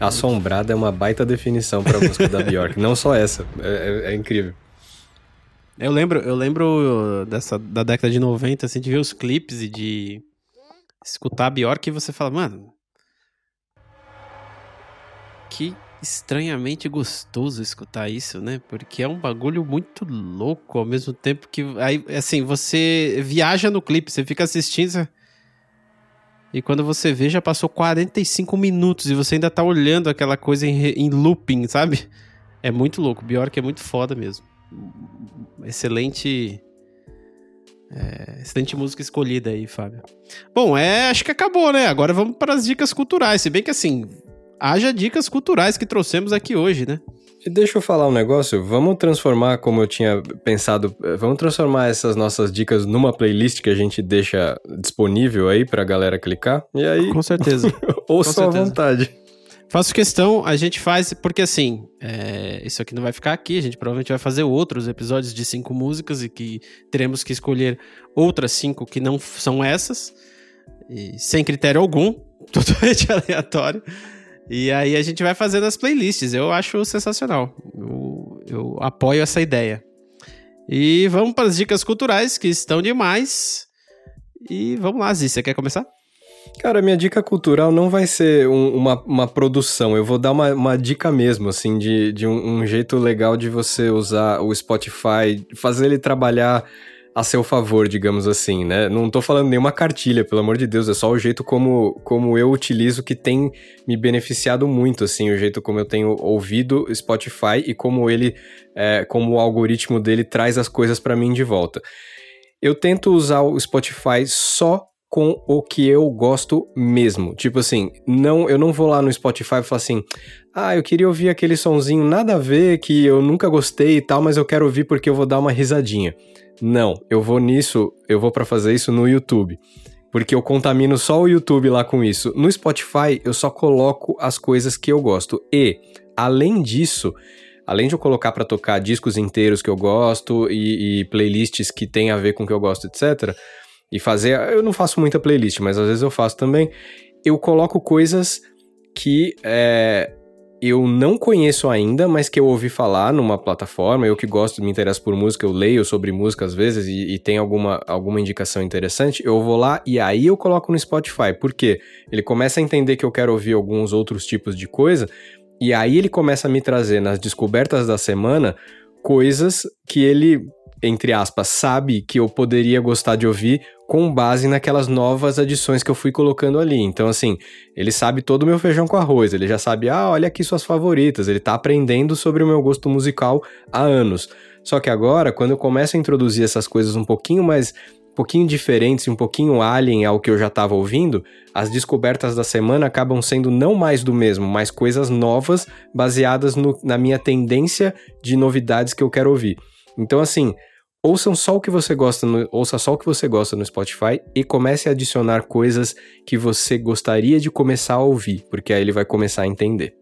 Assombrada é uma baita definição para a música da Bjork. Não só essa, é, é, é incrível. Eu lembro, eu lembro dessa, da década de 90, assim, de ver os clipes e de escutar a Bjork e você fala, mano. Que estranhamente gostoso escutar isso, né? Porque é um bagulho muito louco ao mesmo tempo que. Aí, assim, você viaja no clipe, você fica assistindo. E quando você vê, já passou 45 minutos e você ainda tá olhando aquela coisa em, em looping, sabe? É muito louco. Bjork é muito foda mesmo excelente. É, excelente música escolhida aí, Fábio. Bom, é, acho que acabou, né? Agora vamos para as dicas culturais. Se bem que assim, haja dicas culturais que trouxemos aqui hoje, né? E deixa eu falar um negócio, vamos transformar, como eu tinha pensado, vamos transformar essas nossas dicas numa playlist que a gente deixa disponível aí pra galera clicar. E aí. Com certeza. ouça à vontade. Faço questão, a gente faz, porque assim, é, isso aqui não vai ficar aqui, a gente provavelmente vai fazer outros episódios de cinco músicas e que teremos que escolher outras cinco que não são essas, sem critério algum, totalmente aleatório. E aí a gente vai fazendo as playlists, eu acho sensacional, eu, eu apoio essa ideia. E vamos para as dicas culturais que estão demais. E vamos lá, Zí, você quer começar? Cara, minha dica cultural não vai ser um, uma, uma produção. Eu vou dar uma, uma dica mesmo, assim, de, de um, um, jeito legal de você usar o Spotify, fazer ele trabalhar a seu favor, digamos assim, né? Não tô falando nenhuma cartilha, pelo amor de Deus, é só o jeito como, como eu utilizo que tem me beneficiado muito, assim, o jeito como eu tenho ouvido Spotify e como ele, é, como o algoritmo dele traz as coisas para mim de volta. Eu tento usar o Spotify só com o que eu gosto mesmo. Tipo assim, não, eu não vou lá no Spotify e falar assim: "Ah, eu queria ouvir aquele sonzinho nada a ver que eu nunca gostei e tal, mas eu quero ouvir porque eu vou dar uma risadinha". Não, eu vou nisso, eu vou para fazer isso no YouTube. Porque eu contamino só o YouTube lá com isso. No Spotify, eu só coloco as coisas que eu gosto. E, além disso, além de eu colocar para tocar discos inteiros que eu gosto e, e playlists que tem a ver com o que eu gosto, etc., e fazer. Eu não faço muita playlist, mas às vezes eu faço também. Eu coloco coisas que é, eu não conheço ainda, mas que eu ouvi falar numa plataforma. Eu que gosto, me interesso por música, eu leio sobre música às vezes e, e tem alguma, alguma indicação interessante. Eu vou lá e aí eu coloco no Spotify. Por quê? Ele começa a entender que eu quero ouvir alguns outros tipos de coisa. E aí ele começa a me trazer nas descobertas da semana coisas que ele entre aspas, sabe que eu poderia gostar de ouvir com base naquelas novas adições que eu fui colocando ali. Então, assim, ele sabe todo o meu feijão com arroz, ele já sabe, ah, olha aqui suas favoritas, ele tá aprendendo sobre o meu gosto musical há anos. Só que agora, quando eu começo a introduzir essas coisas um pouquinho mais pouquinho diferentes, um pouquinho alien ao que eu já estava ouvindo, as descobertas da semana acabam sendo não mais do mesmo, mas coisas novas baseadas no, na minha tendência de novidades que eu quero ouvir. Então, assim, ouçam só o que você gosta, no, ouça só o que você gosta no Spotify e comece a adicionar coisas que você gostaria de começar a ouvir, porque aí ele vai começar a entender.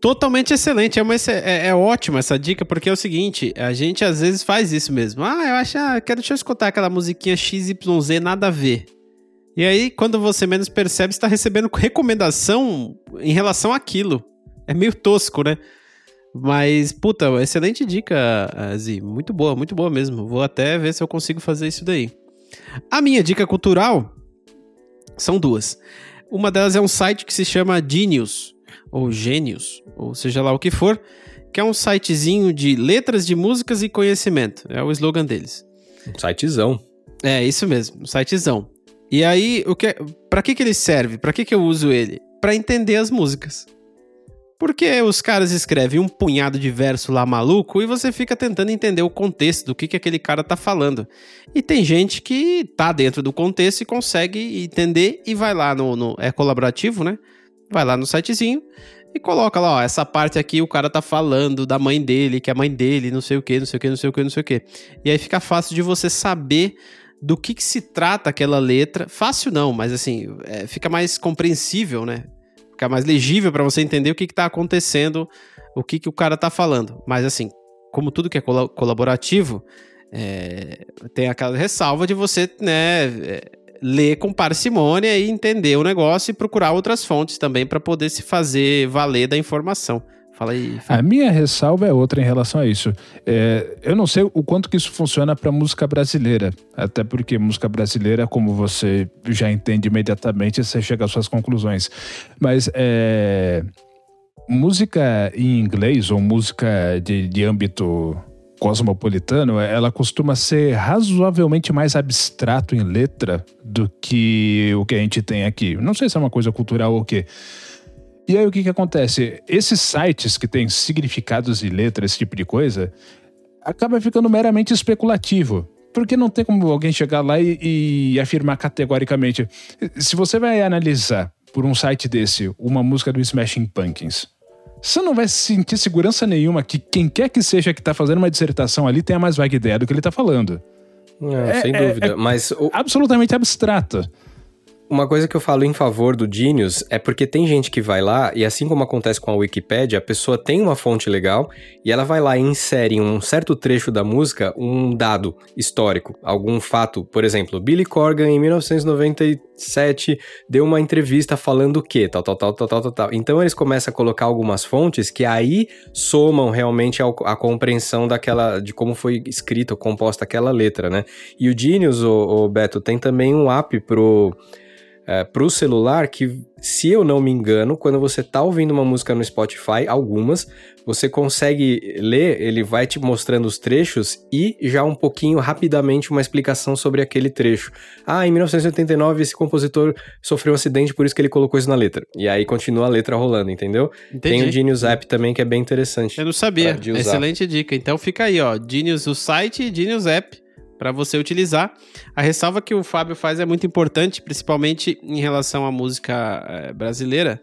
Totalmente excelente, é, uma, é, é ótima essa dica, porque é o seguinte, a gente às vezes faz isso mesmo. Ah, eu acho, ah, quero, deixa eu escutar aquela musiquinha XYZ, nada a ver. E aí, quando você menos percebe, está recebendo recomendação em relação àquilo. É meio tosco, né? Mas, puta, excelente dica, Zi. Muito boa, muito boa mesmo. Vou até ver se eu consigo fazer isso daí. A minha dica cultural são duas. Uma delas é um site que se chama Genius ou Gênios, ou seja lá o que for, que é um sitezinho de letras de músicas e conhecimento. É o slogan deles. Um sitezão. É, isso mesmo, um sitezão. E aí, o que, para que que ele serve? Para que que eu uso ele? Para entender as músicas. Porque os caras escrevem um punhado de verso lá maluco e você fica tentando entender o contexto do que, que aquele cara tá falando. E tem gente que tá dentro do contexto e consegue entender e vai lá no, no é colaborativo, né? vai lá no sitezinho e coloca lá, ó, essa parte aqui o cara tá falando da mãe dele, que é a mãe dele, não sei o que, não sei o que, não sei o que, não sei o que. E aí fica fácil de você saber do que, que se trata aquela letra. Fácil não, mas assim, é, fica mais compreensível, né? Fica mais legível para você entender o que, que tá acontecendo, o que, que o cara tá falando. Mas assim, como tudo que é col colaborativo, é, tem aquela ressalva de você, né? É, ler com parcimônia e entender o negócio e procurar outras fontes também para poder se fazer valer da informação. Fala aí. Fala. A minha ressalva é outra em relação a isso. É, eu não sei o quanto que isso funciona para música brasileira, até porque música brasileira, como você já entende imediatamente, você chega às suas conclusões. Mas é, música em inglês ou música de, de âmbito cosmopolitano, ela costuma ser razoavelmente mais abstrato em letra do que o que a gente tem aqui. Não sei se é uma coisa cultural ou o quê. E aí o que, que acontece? Esses sites que têm significados e letras, esse tipo de coisa, acaba ficando meramente especulativo. Porque não tem como alguém chegar lá e, e afirmar categoricamente. Se você vai analisar por um site desse uma música do Smashing Pumpkins, você não vai sentir segurança nenhuma que quem quer que seja que está fazendo uma dissertação ali tenha mais vaga ideia do que ele está falando. É, sem é, dúvida, é, mas... Absolutamente abstrata. Uma coisa que eu falo em favor do Genius é porque tem gente que vai lá, e assim como acontece com a Wikipedia, a pessoa tem uma fonte legal e ela vai lá e insere em um certo trecho da música um dado histórico, algum fato. Por exemplo, Billy Corgan em 1997 deu uma entrevista falando o quê? Tal, tal, tal, tal, tal, tal. Então eles começam a colocar algumas fontes que aí somam realmente a, compreensão daquela, de como foi escrita ou composta aquela letra, né? E o Genius, o, o Beto, tem também um app pro é, para o celular que, se eu não me engano, quando você está ouvindo uma música no Spotify, algumas, você consegue ler, ele vai te mostrando os trechos e já um pouquinho rapidamente uma explicação sobre aquele trecho. Ah, em 1989 esse compositor sofreu um acidente, por isso que ele colocou isso na letra. E aí continua a letra rolando, entendeu? Entendi. Tem o Genius App também que é bem interessante. Eu não sabia. Excelente dica. Então fica aí, ó, Genius o site e Genius App para você utilizar. A ressalva que o Fábio faz é muito importante, principalmente em relação à música é, brasileira,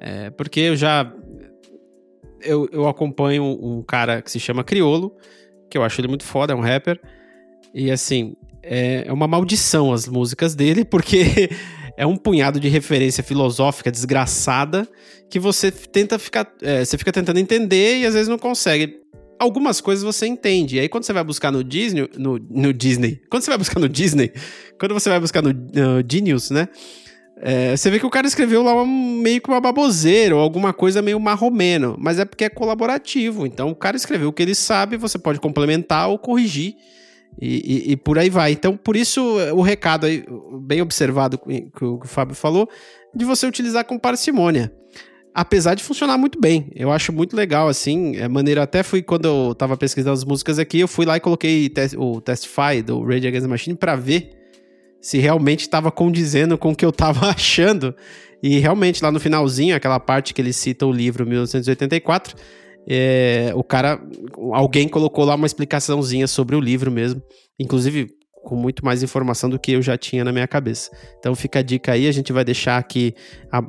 é, porque eu já eu, eu acompanho um cara que se chama Criolo, que eu acho ele muito foda, é um rapper, e assim, é, é uma maldição as músicas dele, porque é um punhado de referência filosófica desgraçada que você tenta ficar. É, você fica tentando entender e às vezes não consegue algumas coisas você entende. E aí, quando você vai buscar no Disney, no, no Disney, quando você vai buscar no Disney, quando você vai buscar no, no Genius, né? É, você vê que o cara escreveu lá meio que uma baboseira ou alguma coisa meio marromeno, mas é porque é colaborativo. Então o cara escreveu o que ele sabe, você pode complementar ou corrigir e, e, e por aí vai. Então, por isso, o recado aí, bem observado que o, que o Fábio falou, de você utilizar com parcimônia apesar de funcionar muito bem. Eu acho muito legal, assim, é maneiro. Até fui, quando eu tava pesquisando as músicas aqui, eu fui lá e coloquei o Testify do Rage Against the Machine pra ver se realmente estava condizendo com o que eu tava achando. E realmente, lá no finalzinho, aquela parte que ele cita o livro 1984, é, o cara, alguém colocou lá uma explicaçãozinha sobre o livro mesmo. Inclusive, com muito mais informação do que eu já tinha na minha cabeça. Então fica a dica aí, a gente vai deixar aqui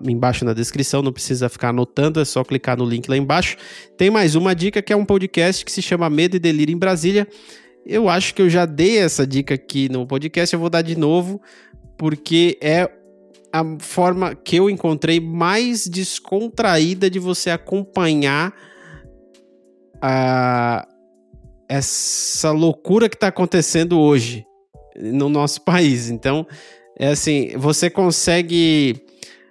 embaixo na descrição, não precisa ficar anotando, é só clicar no link lá embaixo. Tem mais uma dica que é um podcast que se chama Medo e Delírio em Brasília. Eu acho que eu já dei essa dica aqui no podcast, eu vou dar de novo, porque é a forma que eu encontrei mais descontraída de você acompanhar a essa loucura que está acontecendo hoje no nosso país. Então, é assim, você consegue.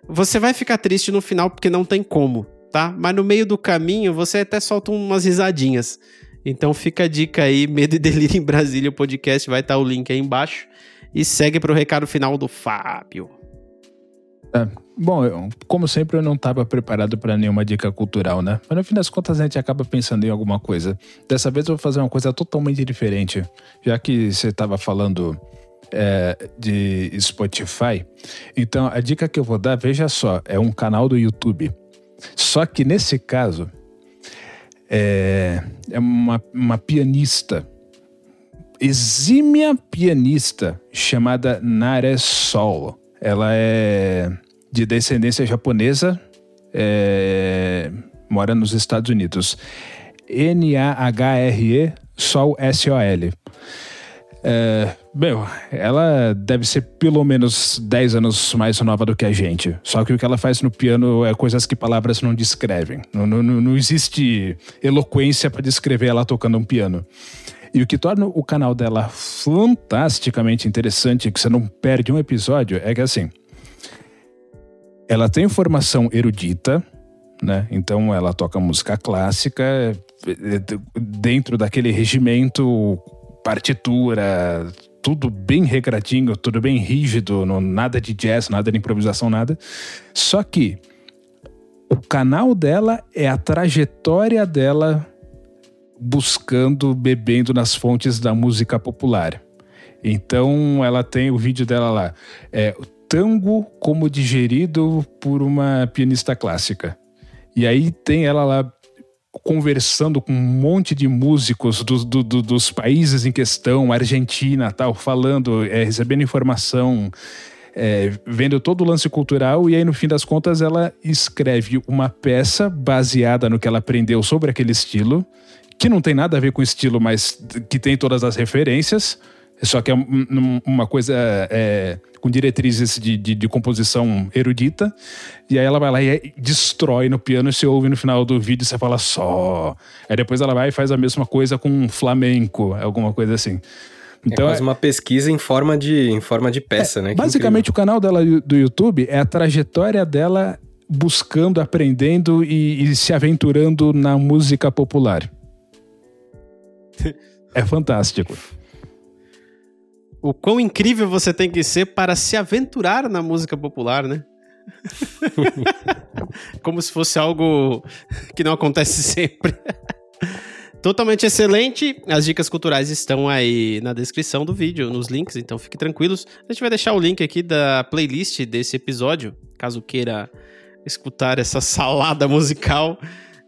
Você vai ficar triste no final porque não tem como, tá? Mas no meio do caminho você até solta umas risadinhas. Então fica a dica aí, Medo e Delírio em Brasília, o podcast, vai estar tá o link aí embaixo. E segue para o recado final do Fábio. É, bom, eu, como sempre, eu não estava preparado para nenhuma dica cultural, né? Mas no fim das contas, a gente acaba pensando em alguma coisa. Dessa vez eu vou fazer uma coisa totalmente diferente. Já que você estava falando é, de Spotify, então a dica que eu vou dar, veja só, é um canal do YouTube. Só que nesse caso, é, é uma, uma pianista, exímia pianista, chamada Nare Sol. Ela é de descendência japonesa, é, mora nos Estados Unidos. N-A-H-R-E, Sol S-O-L. É, meu, ela deve ser pelo menos 10 anos mais nova do que a gente. Só que o que ela faz no piano é coisas que palavras não descrevem. Não, não, não existe eloquência para descrever ela tocando um piano. E o que torna o canal dela fantasticamente interessante, que você não perde um episódio, é que assim. Ela tem formação erudita, né? Então ela toca música clássica dentro daquele regimento, partitura, tudo bem regradinho, tudo bem rígido, não, nada de jazz, nada de improvisação, nada. Só que o canal dela é a trajetória dela buscando, bebendo nas fontes da música popular. Então ela tem o vídeo dela lá. É tango como digerido por uma pianista clássica. E aí tem ela lá conversando com um monte de músicos do, do, do, dos países em questão, Argentina, tal, falando, é, recebendo informação, é, vendo todo o lance cultural, e aí no fim das contas ela escreve uma peça baseada no que ela aprendeu sobre aquele estilo que não tem nada a ver com o estilo, mas que tem todas as referências. Só que é uma coisa é, com diretrizes de, de, de, composição erudita. E aí ela vai lá e destrói no piano. E você ouve no final do vídeo você fala só. Aí depois ela vai e faz a mesma coisa com flamenco, alguma coisa assim. Então, é quase uma pesquisa em forma de, em forma de peça, é, né? basicamente, o canal dela do YouTube é a trajetória dela buscando, aprendendo e, e se aventurando na música popular. É fantástico. O quão incrível você tem que ser para se aventurar na música popular, né? Como se fosse algo que não acontece sempre. Totalmente excelente. As dicas culturais estão aí na descrição do vídeo, nos links, então fiquem tranquilos. A gente vai deixar o link aqui da playlist desse episódio, caso queira escutar essa salada musical.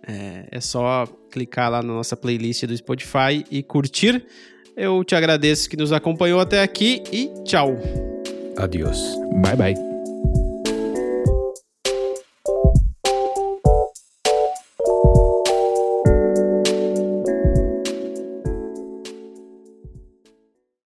É, é só clicar lá na nossa playlist do Spotify e curtir. Eu te agradeço que nos acompanhou até aqui e tchau. Adiós. Bye bye.